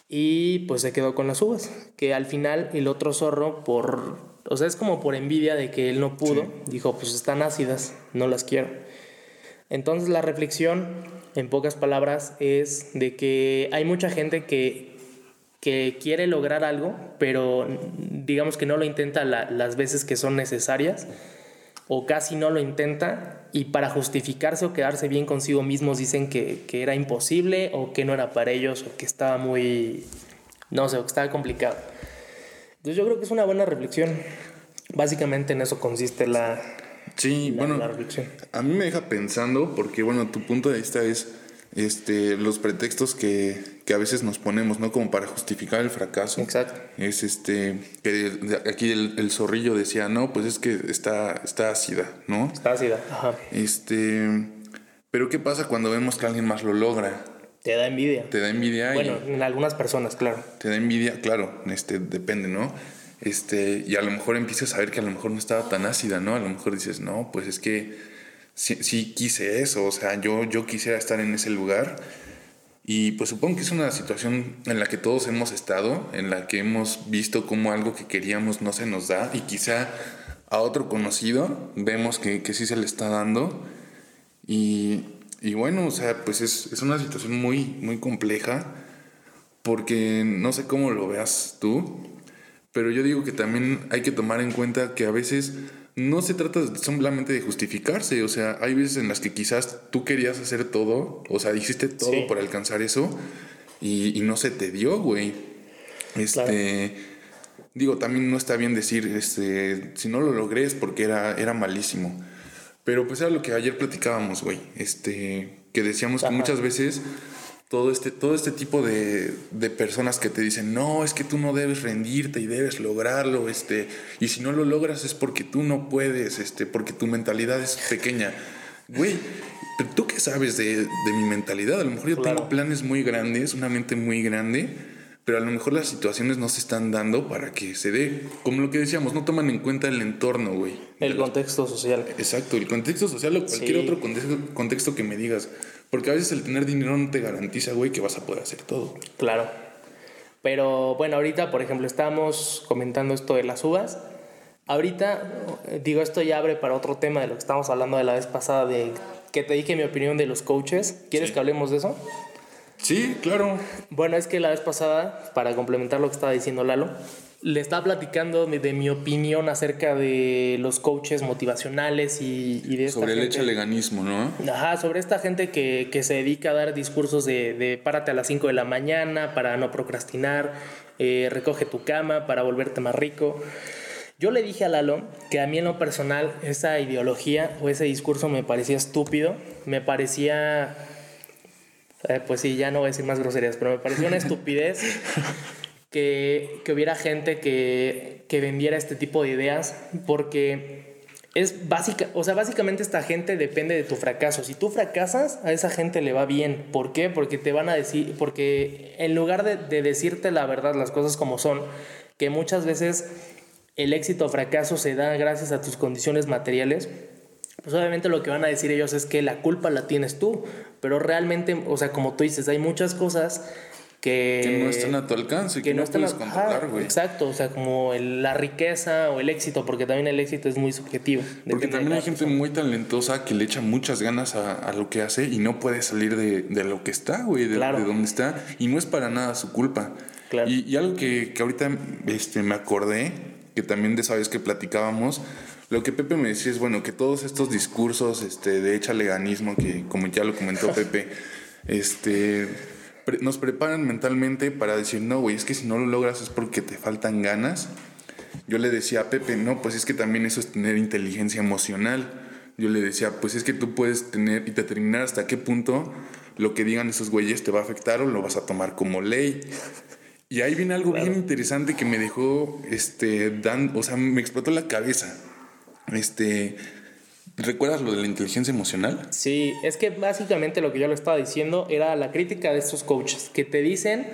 y pues se quedó con las uvas. Que al final el otro zorro, por, o sea, es como por envidia de que él no pudo, dijo, pues están ácidas, no las quiero. Entonces la reflexión, en pocas palabras, es de que hay mucha gente que, que quiere lograr algo, pero digamos que no lo intenta la- las veces que son necesarias o casi no lo intenta y para justificarse o quedarse bien consigo mismos dicen que, que era imposible o que no era para ellos o que estaba muy, no sé, o que estaba complicado. Entonces yo creo que es una buena reflexión. Básicamente en eso consiste la, Sí, la- bueno, la reflexión. a mí me deja pensando porque, bueno, tu punto de vista es este, los pretextos que, que, a veces nos ponemos, ¿no? Como para justificar el fracaso. Exacto. Es este, que aquí el, el, zorrillo decía, no, pues es que está, está ácida, ¿no? Está ácida, ajá. Este, pero ¿qué pasa cuando vemos que alguien más lo logra? Te da envidia. Te da envidia. Bueno, en algunas personas, claro. Te da envidia, claro, este, depende, ¿no? Este, y a lo mejor empiezas a ver que a lo mejor no estaba tan ácida, ¿no? A lo mejor dices, no, pues es que sí, quise eso, o sea, yo, yo quisiera estar en ese lugar. Y pues supongo que es una situación en la que todos hemos estado, en la que hemos visto cómo algo que queríamos no se nos da y quizá a otro conocido vemos que, que sí se le está dando. Y, y bueno, o sea, pues es, es, una situación muy, muy compleja porque no sé cómo lo veas tú, pero yo digo que también hay que tomar en cuenta que a veces no se trata solamente de justificarse, o sea, hay veces en las que quizás tú querías hacer todo, o sea, hiciste todo por alcanzar eso y, y, no se te dio, güey. Este, digo, también no está bien decir, este, si no lo logré es porque era, era malísimo. Pero pues era lo que ayer platicábamos, güey, este, que decíamos que muchas veces todo este, todo este tipo de, de, personas que te dicen, no, es que tú no debes rendirte y debes lograrlo, este, y si no lo logras es porque tú no puedes, este, porque tu mentalidad es pequeña. Güey, ¿tú qué sabes de, de mi mentalidad? A lo mejor yo tengo planes muy grandes, una mente muy grande, pero a lo mejor las situaciones no se están dando para que se dé. Como lo que decíamos, no toman en cuenta el entorno, güey. El contexto social. Exacto, el contexto social o cualquier otro contexto, contexto que me digas. Porque a veces el tener dinero no te garantiza, güey, que vas a poder hacer todo. Claro. Pero bueno, ahorita, por ejemplo, estamos comentando esto de las uvas. Ahorita, digo, esto ya abre para otro tema de lo que estábamos hablando de la vez pasada, de que te dije mi opinión de los coaches. ¿Quieres que hablemos de eso? Sí, claro. Bueno, es que la vez pasada, para complementar lo que estaba diciendo Lalo, le estaba platicando de, mi opinión acerca de los coaches motivacionales y, y de esta Sobre el echaleganismo, ¿no? Ajá, sobre esta gente que, que, se dedica a dar discursos de, de párate a las 5 de la mañana para no procrastinar, eh, recoge tu cama para volverte más rico. Yo le dije a Lalo que a mí en lo personal esa ideología o ese discurso me parecía estúpido, me parecía... Eh, pues sí, ya no voy a decir más groserías, pero me parecía una estupidez que, que hubiera gente que, que, vendiera este tipo de ideas porque es básica, o sea, básicamente esta gente depende de tu fracaso. Si tú fracasas, a esa gente le va bien. ¿Por qué? Porque te van a decir, porque en lugar de, de decirte la verdad, las cosas como son, que muchas veces el éxito o fracaso se da gracias a tus condiciones materiales, pues obviamente lo que van a decir ellos es que la culpa la tienes tú, pero realmente, o sea, como tú dices, hay muchas cosas que, no están a tu alcance, que, no, están puedes controlar, güey. Exacto, o sea, como la riqueza o el éxito, porque también el éxito es muy subjetivo. Porque también hay gente muy talentosa que le echa muchas ganas a, a lo que hace y no puede salir de, de lo que está, güey, de, de, donde está, y no es para nada su culpa. Claro. Y, y, algo que, que ahorita este, me acordé, que también de esa vez que platicábamos, lo que Pepe me decía es, bueno, que todos estos discursos este, de echaleganismo, que como ya lo comentó Pepe, este nos preparan mentalmente para decir, no, güey, es que si no lo logras es porque te faltan ganas. Yo le decía a Pepe, no, pues es que también eso es tener inteligencia emocional. Yo le decía, pues es que tú puedes tener y determinar hasta qué punto lo que digan esos güeyes te va a afectar o lo vas a tomar como ley. Y ahí viene algo bien interesante que me dejó, este, dan, o sea, me explotó la cabeza. Este, ¿Recuerdas lo de la inteligencia emocional? Sí, es que básicamente lo que yo le estaba diciendo era la crítica de estos coaches que te dicen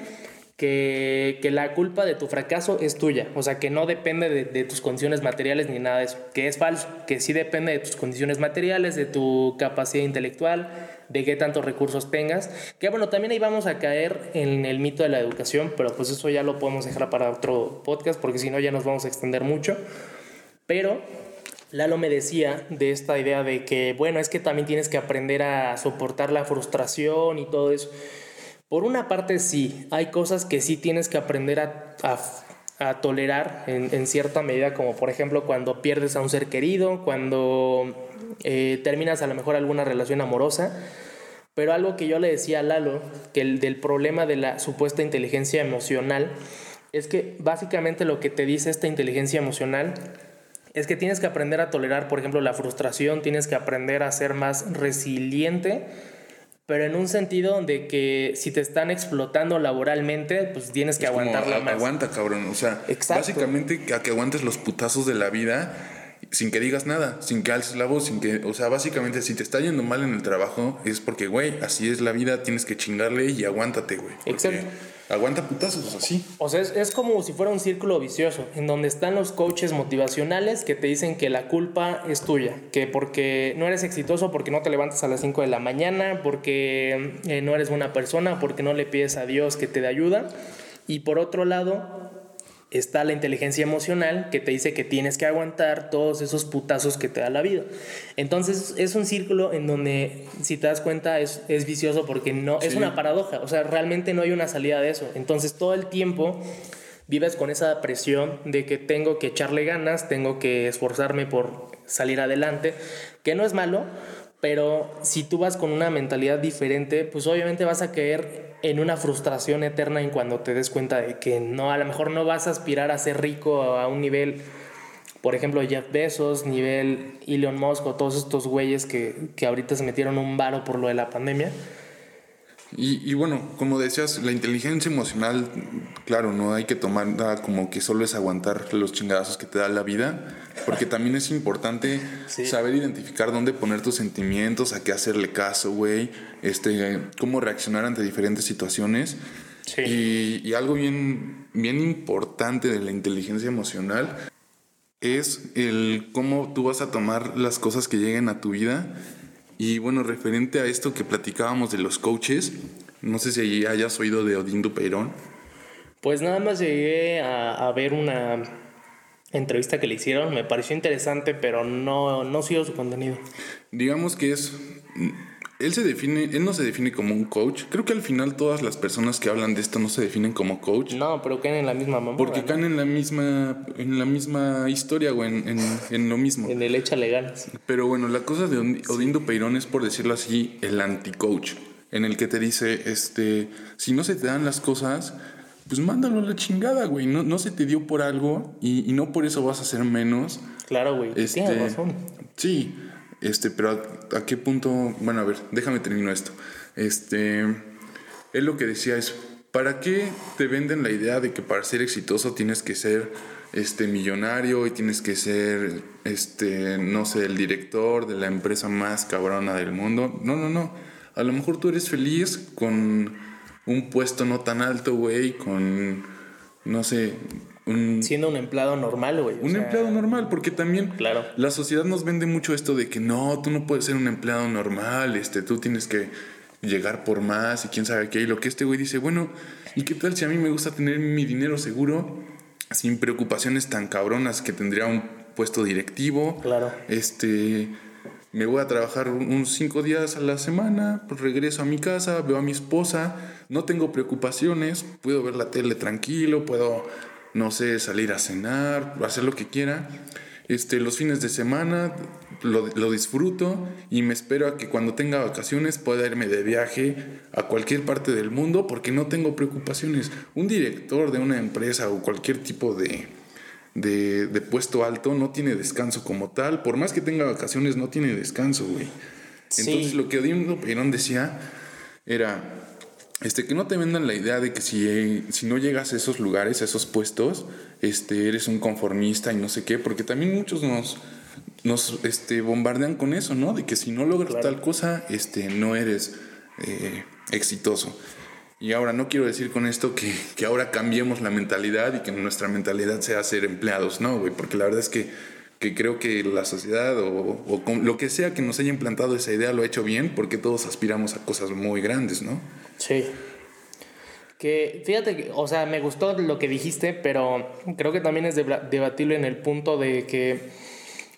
que, que la culpa de tu fracaso es tuya, o sea, que no depende de, de, tus condiciones materiales ni nada de eso, que es falso, que sí depende de tus condiciones materiales, de tu capacidad intelectual, de qué tantos recursos tengas, que bueno, también ahí vamos a caer en el mito de la educación, pero pues eso ya lo podemos dejar para otro podcast, porque si no ya nos vamos a extender mucho, pero Lalo me decía de esta idea de que, bueno, es que también tienes que aprender a soportar la frustración y todo eso. Por una parte sí, hay cosas que sí tienes que aprender a, a, a tolerar en, en, cierta medida, como por ejemplo cuando pierdes a un ser querido, cuando eh, terminas a lo mejor alguna relación amorosa. Pero algo que yo le decía a Lalo, que el del problema de la supuesta inteligencia emocional, es que básicamente lo que te dice esta inteligencia emocional es que tienes que aprender a tolerar, por ejemplo, la frustración, tienes que aprender a ser más resiliente pero en un sentido de que si te están explotando laboralmente, pues tienes que aguantarla más. Aguanta, cabrón. O sea, Exacto. básicamente a que aguantes los putazos de la vida sin que digas nada, sin que alces la voz, sin que, o sea, básicamente si te está yendo mal en el trabajo es porque, güey, así es la vida, tienes que chingarle y aguántate, güey. porque Exacto. Aguanta putazos, así. O sea, es, es como si fuera un círculo vicioso, en donde están los coaches motivacionales que te dicen que la culpa es tuya, que porque no eres exitoso, porque no te levantas a las 5 de la mañana, porque eh, no eres buena persona, porque no le pides a Dios que te dé ayuda. Y por otro lado, está la inteligencia emocional que te dice que tienes que aguantar todos esos putazos que te da la vida. Entonces es un círculo en donde, si te das cuenta, es, es vicioso porque no, es una paradoja, o sea, realmente no hay una salida de eso. Entonces todo el tiempo vives con esa presión de que tengo que echarle ganas, tengo que esforzarme por salir adelante, que no es malo, pero si tú vas con una mentalidad diferente, pues obviamente vas a caer en una frustración eterna en cuando te des cuenta de que no, a lo mejor no vas a aspirar a ser rico a un nivel, por ejemplo, Jeff Bezos, nivel Elon Musk o todos estos güeyes que, que ahorita se metieron un varo por lo de la pandemia. Y, y bueno, como decías, la inteligencia emocional, claro, no hay que tomarla como que solo es aguantar los chingadazos que te da la vida, porque también es importante Sí. saber identificar dónde poner tus sentimientos, a qué hacerle caso, güey, este, cómo reaccionar ante diferentes situaciones. Sí. Y, y algo bien, bien importante de la inteligencia emocional es el cómo tú vas a tomar las cosas que lleguen a tu vida. Y bueno, referente a esto que platicábamos de los coaches, no sé si hayas oído de Odín Dupeirón. Pues nada más llegué a, a ver una entrevista que le hicieron, me pareció interesante, pero no, no sigo su contenido. Digamos que es. Él se define, él no se define como un coach. Creo que al final todas las personas que hablan de esto no se definen como coach. No, pero caen en la misma mamá. Porque caen en la misma, en la misma historia, güey, en, en- en lo mismo. En el échale ganas. Pero bueno, la cosa de Od- Odín Dupeirón es, por decirlo así, el anti-coach. En el que te dice, este, si no se te dan las cosas, pues mándalo a la chingada, güey. No, no se te dio por algo y, y no por eso vas a ser menos. Claro, güey. Este, Tienes razón. Sí, este, pero a, qué punto, bueno, a ver, déjame terminar esto. Este, él lo que decía es, ¿para qué te venden la idea de que para ser exitoso tienes que ser este millonario y tienes que ser este, no sé, el director de la empresa más cabrona del mundo? No, no, no. A lo mejor tú eres feliz con un puesto no tan alto, güey, con no sé, un Siendo un empleado normal, güey. un sea, empleado normal, porque también Claro. la sociedad nos vende mucho esto de que no, tú no puedes ser un empleado normal, este, tú tienes que llegar por más y quién sabe qué. Y lo que este güey dice, bueno, ¿y qué tal si a mí me gusta tener mi dinero seguro sin preocupaciones tan cabronas que tendría un puesto directivo? Claro. Este, me voy a trabajar un- unos cinco días a la semana, pues regreso a mi casa, veo a mi esposa, no tengo preocupaciones, puedo ver la tele tranquilo, puedo, no sé, salir a cenar, hacer lo que quiera. Este, los fines de semana lo, lo disfruto y me espero a que cuando tenga vacaciones pueda irme de viaje a cualquier parte del mundo porque no tengo preocupaciones. Un director de una empresa o cualquier tipo de, de, de puesto alto no tiene descanso como tal. Por más que tenga vacaciones, no tiene descanso, güey. Sí. Entonces lo que Odín Perón decía era este, que no te vendan la idea de que si, eh, si no llegas a esos lugares, a esos puestos, este, eres un conformista y no sé qué, porque también muchos nos, nos este, bombardean con eso, ¿no? De que si no logras Claro. tal cosa, este, no eres eh, exitoso. Y ahora no quiero decir con esto que, que ahora cambiemos la mentalidad y que nuestra mentalidad sea ser empleados, no, güey, porque la verdad es que, que creo que la sociedad o, o con lo que sea que nos haya implantado esa idea lo ha hecho bien porque todos aspiramos a cosas muy grandes, ¿no? Sí. Que fíjate o sea, me gustó lo que dijiste, pero creo que también es debatible en el punto de que,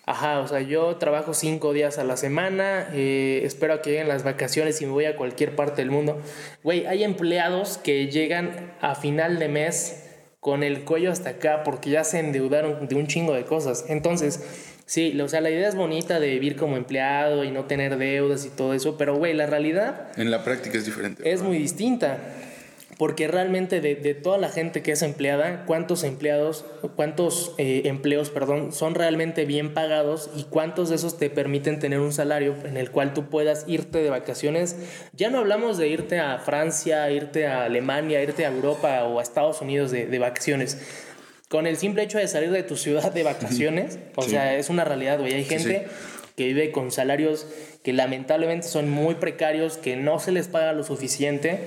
ajá, o sea, yo trabajo cinco días a la semana, eh, espero que lleguen las vacaciones y me voy a cualquier parte del mundo. Güey, hay empleados que llegan a final de mes con el cuello hasta acá porque ya se endeudaron de un chingo de cosas. Entonces, sí, o sea, la idea es bonita de vivir como empleado y no tener deudas y todo eso, pero güey, la realidad En la práctica es diferente. es muy distinta. Porque realmente de, de, toda la gente que es empleada, cuántos empleados, cuántos eh, empleos, perdón, son realmente bien pagados y cuántos de esos te permiten tener un salario en el cual tú puedas irte de vacaciones. Ya no hablamos de irte a Francia, irte a Alemania, irte a Europa o a Estados Unidos de, de vacaciones. Con el simple hecho de salir de tu ciudad de vacaciones, o sea, es una realidad, güey. Hay gente que vive con salarios que lamentablemente son muy precarios, que no se les paga lo suficiente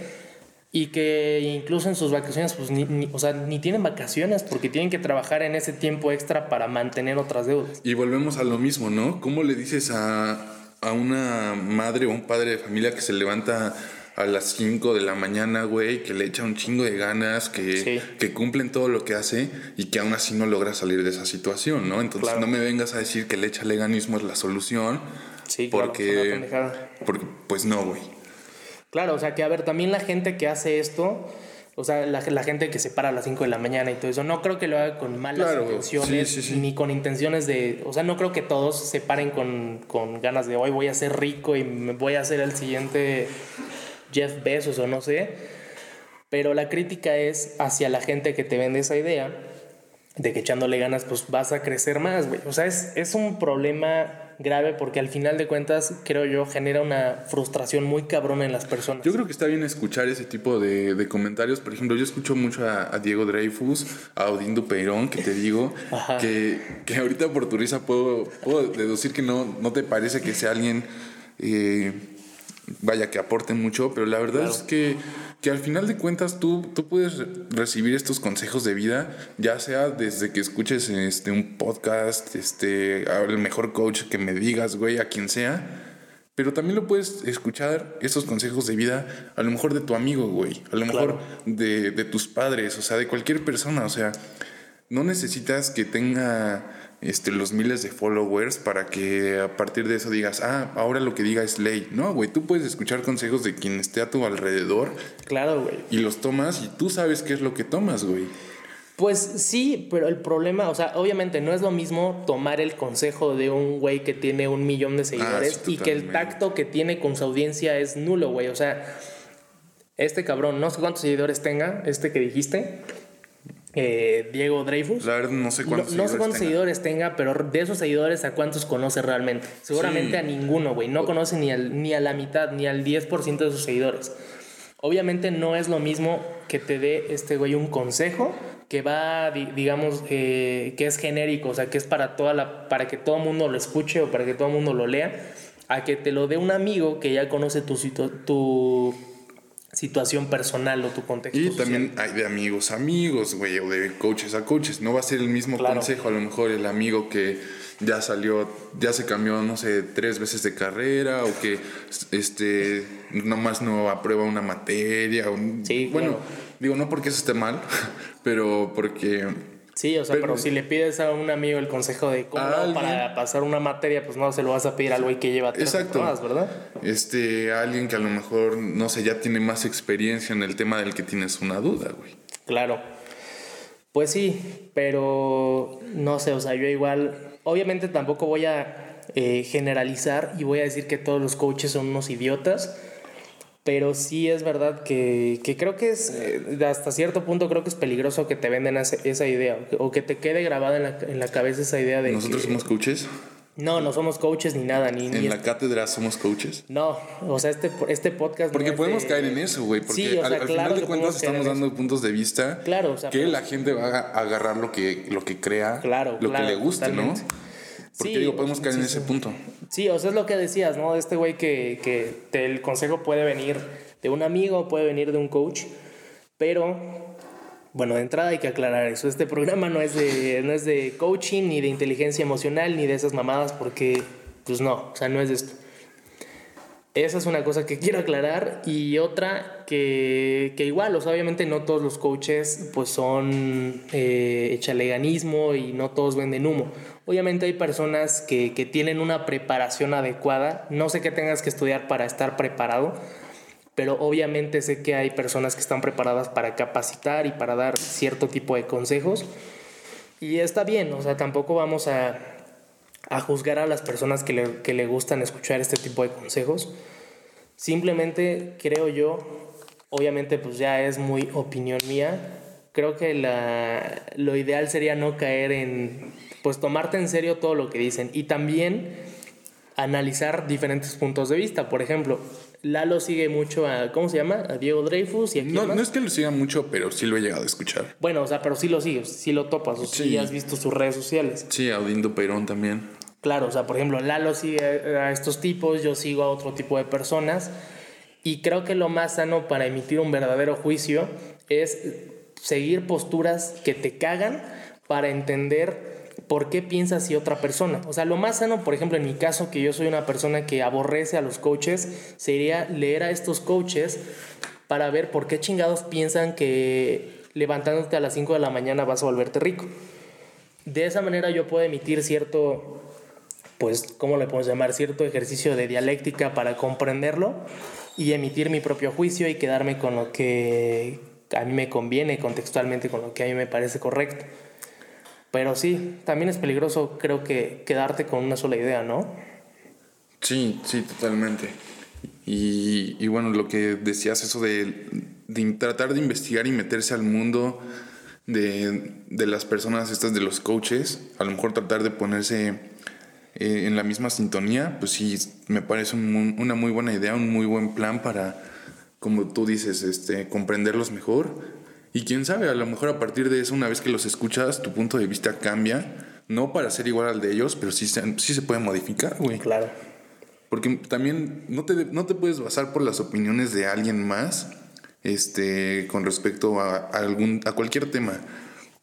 y que incluso en sus vacaciones, pues ni, o sea, ni tienen vacaciones porque tienen que trabajar en ese tiempo extra para mantener otras deudas. Y volvemos a lo mismo, ¿no? ¿Cómo le dices a, a una madre o un padre de familia que se levanta a las 5 de la mañana, güey, que le echa un chingo de ganas, que, que cumplen todo lo que hace y que aún así no logra salir de esa situación, ¿no? Entonces no me vengas a decir que el echaleganismo es la solución. Sí, porque, porque pues no, güey. Claro, o sea, que a ver, también la gente que hace esto, o sea, la, la gente que se para a las 5 de la mañana y todo eso, no creo que lo haga con malas intenciones, ni con intenciones de, o sea, no creo que todos se paren con, con ganas de hoy voy a ser rico y me voy a hacer el siguiente Jeff Bezos o no sé. Pero la crítica es hacia la gente que te vende esa idea de que echándole ganas pues vas a crecer más, güey. O sea, es, es un problema grave porque al final de cuentas, creo yo, genera una frustración muy cabrona en las personas. Yo creo que está bien escuchar ese tipo de, de comentarios. Por ejemplo, yo escucho mucho a, Diego Dreyfus, a Odín Dupeirón, que te digo, que, que, ahorita por tu risa puedo, puedo deducir que no, no te parece que sea alguien... Eh, vaya, que aporte mucho, pero la verdad es que, que, al final de cuentas tú, tú puedes recibir estos consejos de vida, ya sea desde que escuches este, un podcast, este, el mejor coach que me digas, güey, a quien sea. Pero también lo puedes escuchar, estos consejos de vida, a lo mejor de tu amigo, güey, a lo mejor de, de tus padres, o sea, de cualquier persona, o sea, no necesitas que tenga este, los miles de followers para que a partir de eso digas, ah, ahora lo que diga es ley. No, güey, tú puedes escuchar consejos de quien esté a tu alrededor. Claro, güey. Y los tomas y tú sabes qué es lo que tomas, güey. Pues sí, pero el problema, o sea, obviamente no es lo mismo tomar el consejo de un güey que tiene un millón de seguidores ah, y que el tacto que tiene con su audiencia es nulo, güey. O sea, este cabrón, no sé cuántos seguidores tenga, este que dijiste, eh, Diego Dreyfus. La verdad, no sé cuántos, no, sé cuántos seguidores tenga, pero de esos seguidores, ¿a cuántos conoce realmente? Seguramente a ninguno, güey. No conoce ni, al, ni a la mitad, ni al 10% de sus seguidores. Obviamente no es lo mismo que te dé este güey un consejo que va, digamos, eh, que es genérico, o sea, que es para, toda la, para que todo el mundo lo escuche o para que todo el mundo lo lea, a que te lo dé un amigo que ya conoce tu, tu situación personal o tu contexto. Y también hay de amigos a amigos, güey, o de coaches a coaches. No va a ser el mismo consejo, a lo mejor el amigo que ya salió, ya se cambió, no sé, tres veces de carrera o que este nomás no aprueba una materia. sí, bueno, digo, no porque eso esté mal, pero porque Sí, o sea, pero, si le pides a un amigo el consejo de cómo para pasar una materia, pues no se lo vas a pedir al güey que lleva tres Exacto. ¿verdad? Este, alguien que a lo mejor, no sé, ya tiene más experiencia en el tema del que tienes una duda, güey. Claro. Pues sí, pero no sé, o sea, yo igual, obviamente tampoco voy a eh, generalizar y voy a decir que todos los coaches son unos idiotas pero sí es verdad que, que creo que es, eh, hasta cierto punto creo que es peligroso que te venden esa, idea o que te quede grabada en la, en la cabeza esa idea de... ¿Nosotros somos coaches? No, no somos coaches ni nada. Ni, ¿En la cátedra somos coaches? No, o sea, este, este podcast... Porque podemos caer en eso, güey. Porque sí, al, final de cuentas estamos dando puntos de vista claro, que la gente va a agarrar lo que, lo que crea, claro, lo que le guste, ¿no? Porque digo, podemos caer en ese punto. Sí, o sea, es lo que decías, ¿no? De este güey que, que el consejo puede venir de un amigo, puede venir de un coach, pero bueno, de entrada hay que aclarar eso. Este programa no es de, no es de coaching, ni de inteligencia emocional, ni de esas mamadas, porque, pues no, o sea, no es de esto. Esa es una cosa que quiero aclarar. Y otra que, que igual, o sea, obviamente no todos los coaches pues son eh, echaleganismo y no todos venden humo. Obviamente hay personas que, que tienen una preparación adecuada. No sé qué tengas que estudiar para estar preparado, pero obviamente sé que hay personas que están preparadas para capacitar y para dar cierto tipo de consejos. Y está bien, o sea, tampoco vamos a, a juzgar a las personas que le, que le gustan escuchar este tipo de consejos. Simplemente creo yo obviamente pues ya es muy opinión mía. Creo que la, lo ideal sería no caer en, pues tomarte en serio todo lo que dicen y también analizar diferentes puntos de vista. Por ejemplo, Lalo sigue mucho a, ¿cómo se llama? A Diego Dreyfus y a No, más? no es que lo siga mucho, pero sí lo he llegado a escuchar. Bueno, o sea, pero sí lo sigues, sí lo topas, o sí, Sí. has visto sus redes sociales. Sí, Audindo Perón también. Claro, o sea, por ejemplo, Lalo sigue a estos tipos, yo sigo a otro tipo de personas. Y creo que lo más sano para emitir un verdadero juicio es seguir posturas que te cagan para entender por qué piensa así otra persona. O sea, lo más sano, por ejemplo, en mi caso, que yo soy una persona que aborrece a los coaches, sería leer a estos coaches para ver por qué chingados piensan que levantándote a las 5 de la mañana vas a volverte rico. De esa manera yo puedo emitir cierto, pues, ¿cómo le podemos llamar? Cierto ejercicio de dialéctica para comprenderlo y emitir mi propio juicio y quedarme con lo que a mí me conviene contextualmente, con lo que a mí me parece correcto. Pero sí, también es peligroso, creo que, quedarte con una sola idea, ¿no? Sí, sí, totalmente. Y, bueno, lo que decías, eso de, de tratar de investigar y meterse al mundo de, de las personas estas, de los coaches, a lo mejor tratar de ponerse eh, en la misma sintonía, pues sí, me parece una muy buena idea, un muy buen plan para, como tú dices, este, comprenderlos mejor. Y quién sabe, a lo mejor a partir de eso, una vez que los escuchas, tu punto de vista cambia. No para ser igual al de ellos, pero sí, se- sí se puede modificar, güey. Claro. Porque también no te, no te puedes basar por las opiniones de alguien más este, con respecto a, a algún, a cualquier tema.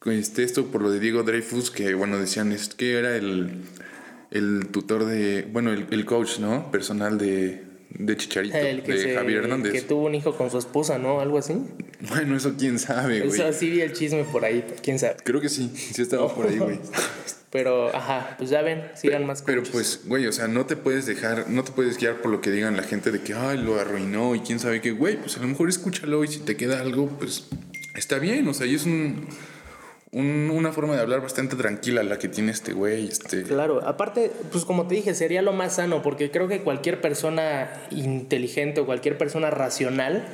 Este, esto por lo de Diego Dreyfus, que bueno, decían es que era el, el tutor de, bueno, el, el coach, ¿no? Personal de, de Chicharito, El que, de se- Javier Hernández. que tuvo un hijo con su esposa, ¿no? Algo así. Bueno, eso quién sabe, güey. Eso sí vi el chisme por ahí, quién sabe. Creo que sí, sí estaba por ahí, güey. Pero, ajá, pues ya ven, sigan más Pero coaches. pues, güey, o sea, no te puedes dejar, no te puedes guiar por lo que digan la gente de que, ay, lo arruinó y quién sabe qué, güey, pues a lo mejor escúchalo y si te queda algo, pues está bien, o sea, y es un, un- una forma de hablar bastante tranquila la que tiene este güey, este... Claro, aparte, pues como te dije, sería lo más sano, porque creo que cualquier persona inteligente o cualquier persona racional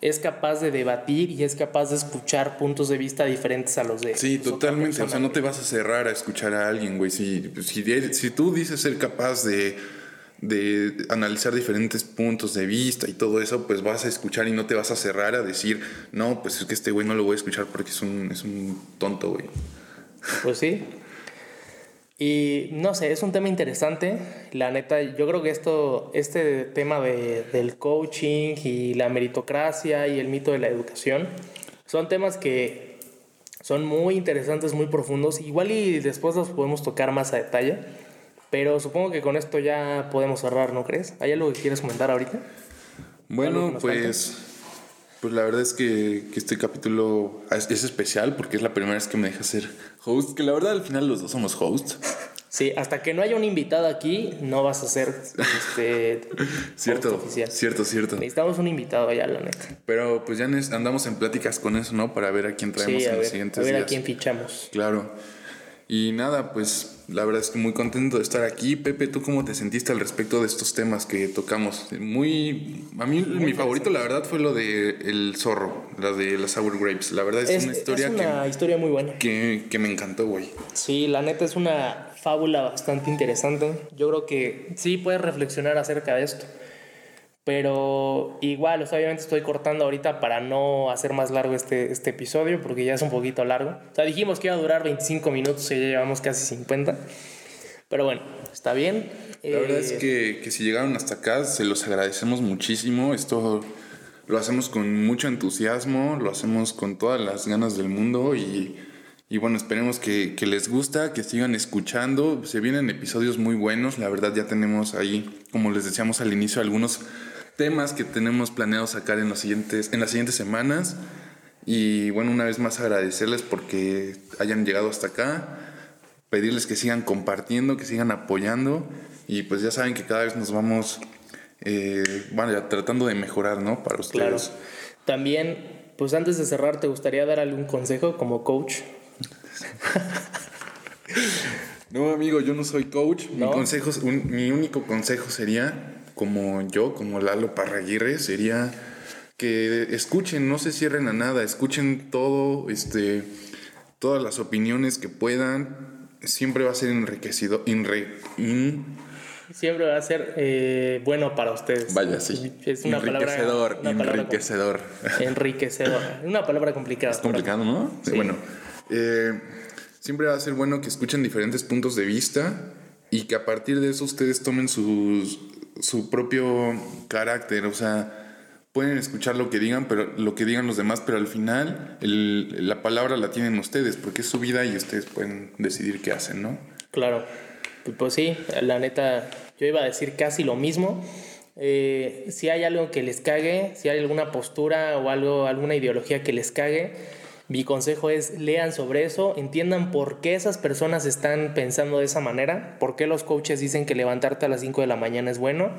es capaz de debatir y es capaz de escuchar puntos de vista diferentes a los de Sí, pues, totalmente. O sea, no te vas a cerrar a escuchar a alguien, güey. Si, si, si tú dices ser capaz de, de analizar diferentes puntos de vista y todo eso, pues vas a escuchar y no te vas a cerrar a decir, no, pues es que este güey no lo voy a escuchar porque es un, es un tonto, güey. Pues sí. Y no sé, es un tema interesante. La neta, yo creo que esto, este tema de, del coaching y la meritocracia y el mito de la educación son temas que son muy interesantes, muy profundos. Igual y después los podemos tocar más a detalle. Pero supongo que con esto ya podemos cerrar, ¿no crees? ¿Hay algo que quieres comentar ahorita? ¿Algo que Bueno, pues, pues la verdad es que, que este capítulo es, es especial porque es la primera vez que me deja ser host, que la verdad al final los dos somos hosts. Sí, hasta que no haya un invitado aquí, no vas a ser este, Cierto, host oficial. cierto, cierto. Necesitamos un invitado allá, la neta. Pero pues ya andamos en pláticas con eso, ¿no? Para ver a quién traemos Sí, a en los ver, a siguientes ver a días. quién fichamos. Claro. Y nada, pues la verdad es que muy contento de estar aquí. Pepe, ¿tú cómo te sentiste al respecto de estos temas que tocamos? Muy... A mí mi favorito, la verdad, fue lo de El Zorro, la de las Sour Grapes. La verdad es, Es, una historia es una historia muy buena. Que, que, que me encantó, güey. Sí, la neta es una fábula bastante interesante. Yo creo que sí puedes reflexionar acerca de esto. Pero igual, o sea, obviamente estoy cortando ahorita para no hacer más largo este, este episodio, porque ya es un poquito largo. O sea, dijimos que iba a durar 25 minutos y ya llevamos casi 50. Pero bueno, está bien. La verdad es Eh, que, que si llegaron hasta acá, se los agradecemos muchísimo. Esto lo hacemos con mucho entusiasmo, lo hacemos con todas las ganas del mundo y, y bueno, esperemos que, que les gusta, que sigan escuchando. Se vienen episodios muy buenos, la verdad ya tenemos ahí, como les decíamos al inicio, algunos temas que tenemos planeados sacar en, los siguientes, en las siguientes semanas. Y bueno, una vez más agradecerles porque hayan llegado hasta acá pedirles que sigan compartiendo, que sigan apoyando y pues ya saben que cada vez nos vamos eh, bueno, tratando de mejorar, ¿no? Para Claro. ustedes. También, pues antes de cerrar, ¿te gustaría dar algún consejo como coach? No, amigo, yo no soy coach. ¿No? Mi, consejo, un- mi único consejo sería, como yo, como Lalo Parraguirre, sería que escuchen, no se cierren a nada, escuchen todo, este, todas las opiniones que puedan. Siempre va a ser enriquecido, siempre va a ser eh, bueno para ustedes. Vaya, sí. Es una enriquecedor, palabra, enriquecedor. enriquecedor. Una palabra complicada. Es complicado, ¿no? Bueno, eh, siempre va a ser bueno que escuchen diferentes puntos de vista y que a partir de eso ustedes tomen sus, su propio carácter, o sea, pueden escuchar lo que digan, pero lo que digan los demás, pero al final la palabra la tienen ustedes, porque es su vida y ustedes pueden decidir qué hacen, ¿no? Claro. Pues sí, la neta, yo iba a decir casi lo mismo. Eh, si hay algo que les cague, si hay alguna postura o algo, alguna ideología que les cague, mi consejo es lean sobre eso, entiendan por qué esas personas están pensando de esa manera, por qué los coaches dicen que levantarte a las 5 de la mañana es bueno.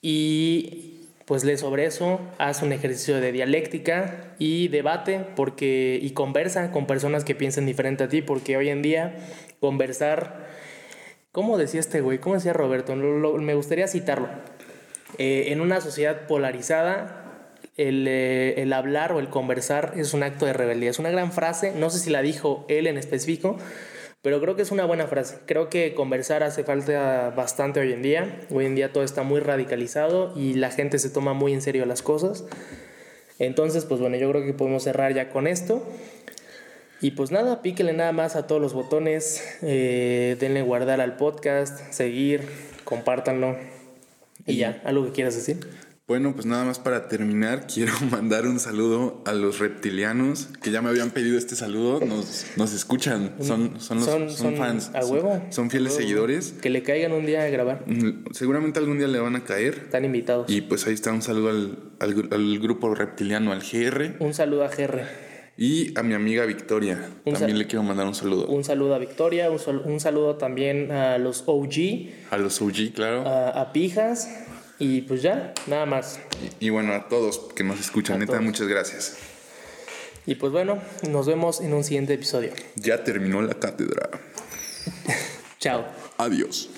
Y pues lee sobre eso, haz un ejercicio de dialéctica y debate porque, y conversa con personas que piensen diferente a ti, porque hoy en día conversar, ¿cómo decía este güey? ¿Cómo decía Roberto? me gustaría citarlo. Eh, en una sociedad polarizada, eh, el, hablar o el conversar es un acto de rebeldía. Es una gran frase, no sé si la dijo él en específico, pero creo que es una buena frase. Creo que conversar hace falta bastante hoy en día. Hoy en día todo está muy radicalizado y la gente se toma muy en serio las cosas. Entonces, pues bueno, yo creo que podemos cerrar ya con esto. Y pues nada, píquele nada más a todos los botones, eh, denle guardar al podcast, seguir, compártanlo. Y ya, ¿algo que quieras decir? Bueno, pues nada más para terminar, quiero mandar un saludo a los reptilianos que ya me habían pedido este saludo. Nos, nos escuchan, son, son, los, son, fans. A huevo. Son, fieles seguidores. Que le caigan un día a grabar. Mm, seguramente algún día le van a caer. Están invitados. Y pues ahí está un saludo al, al, grupo reptiliano, al GR. Un saludo a GR. Y a mi amiga Victoria. también le quiero mandar un saludo. Un saludo a Victoria, un, un saludo también a los OG. A los OG, claro. A, a Pijas y pues ya, nada más. Y, bueno, a todos que nos escuchan, neta, muchas gracias. Y pues bueno, nos vemos en un siguiente episodio. Ya terminó la cátedra. Chao. Adiós.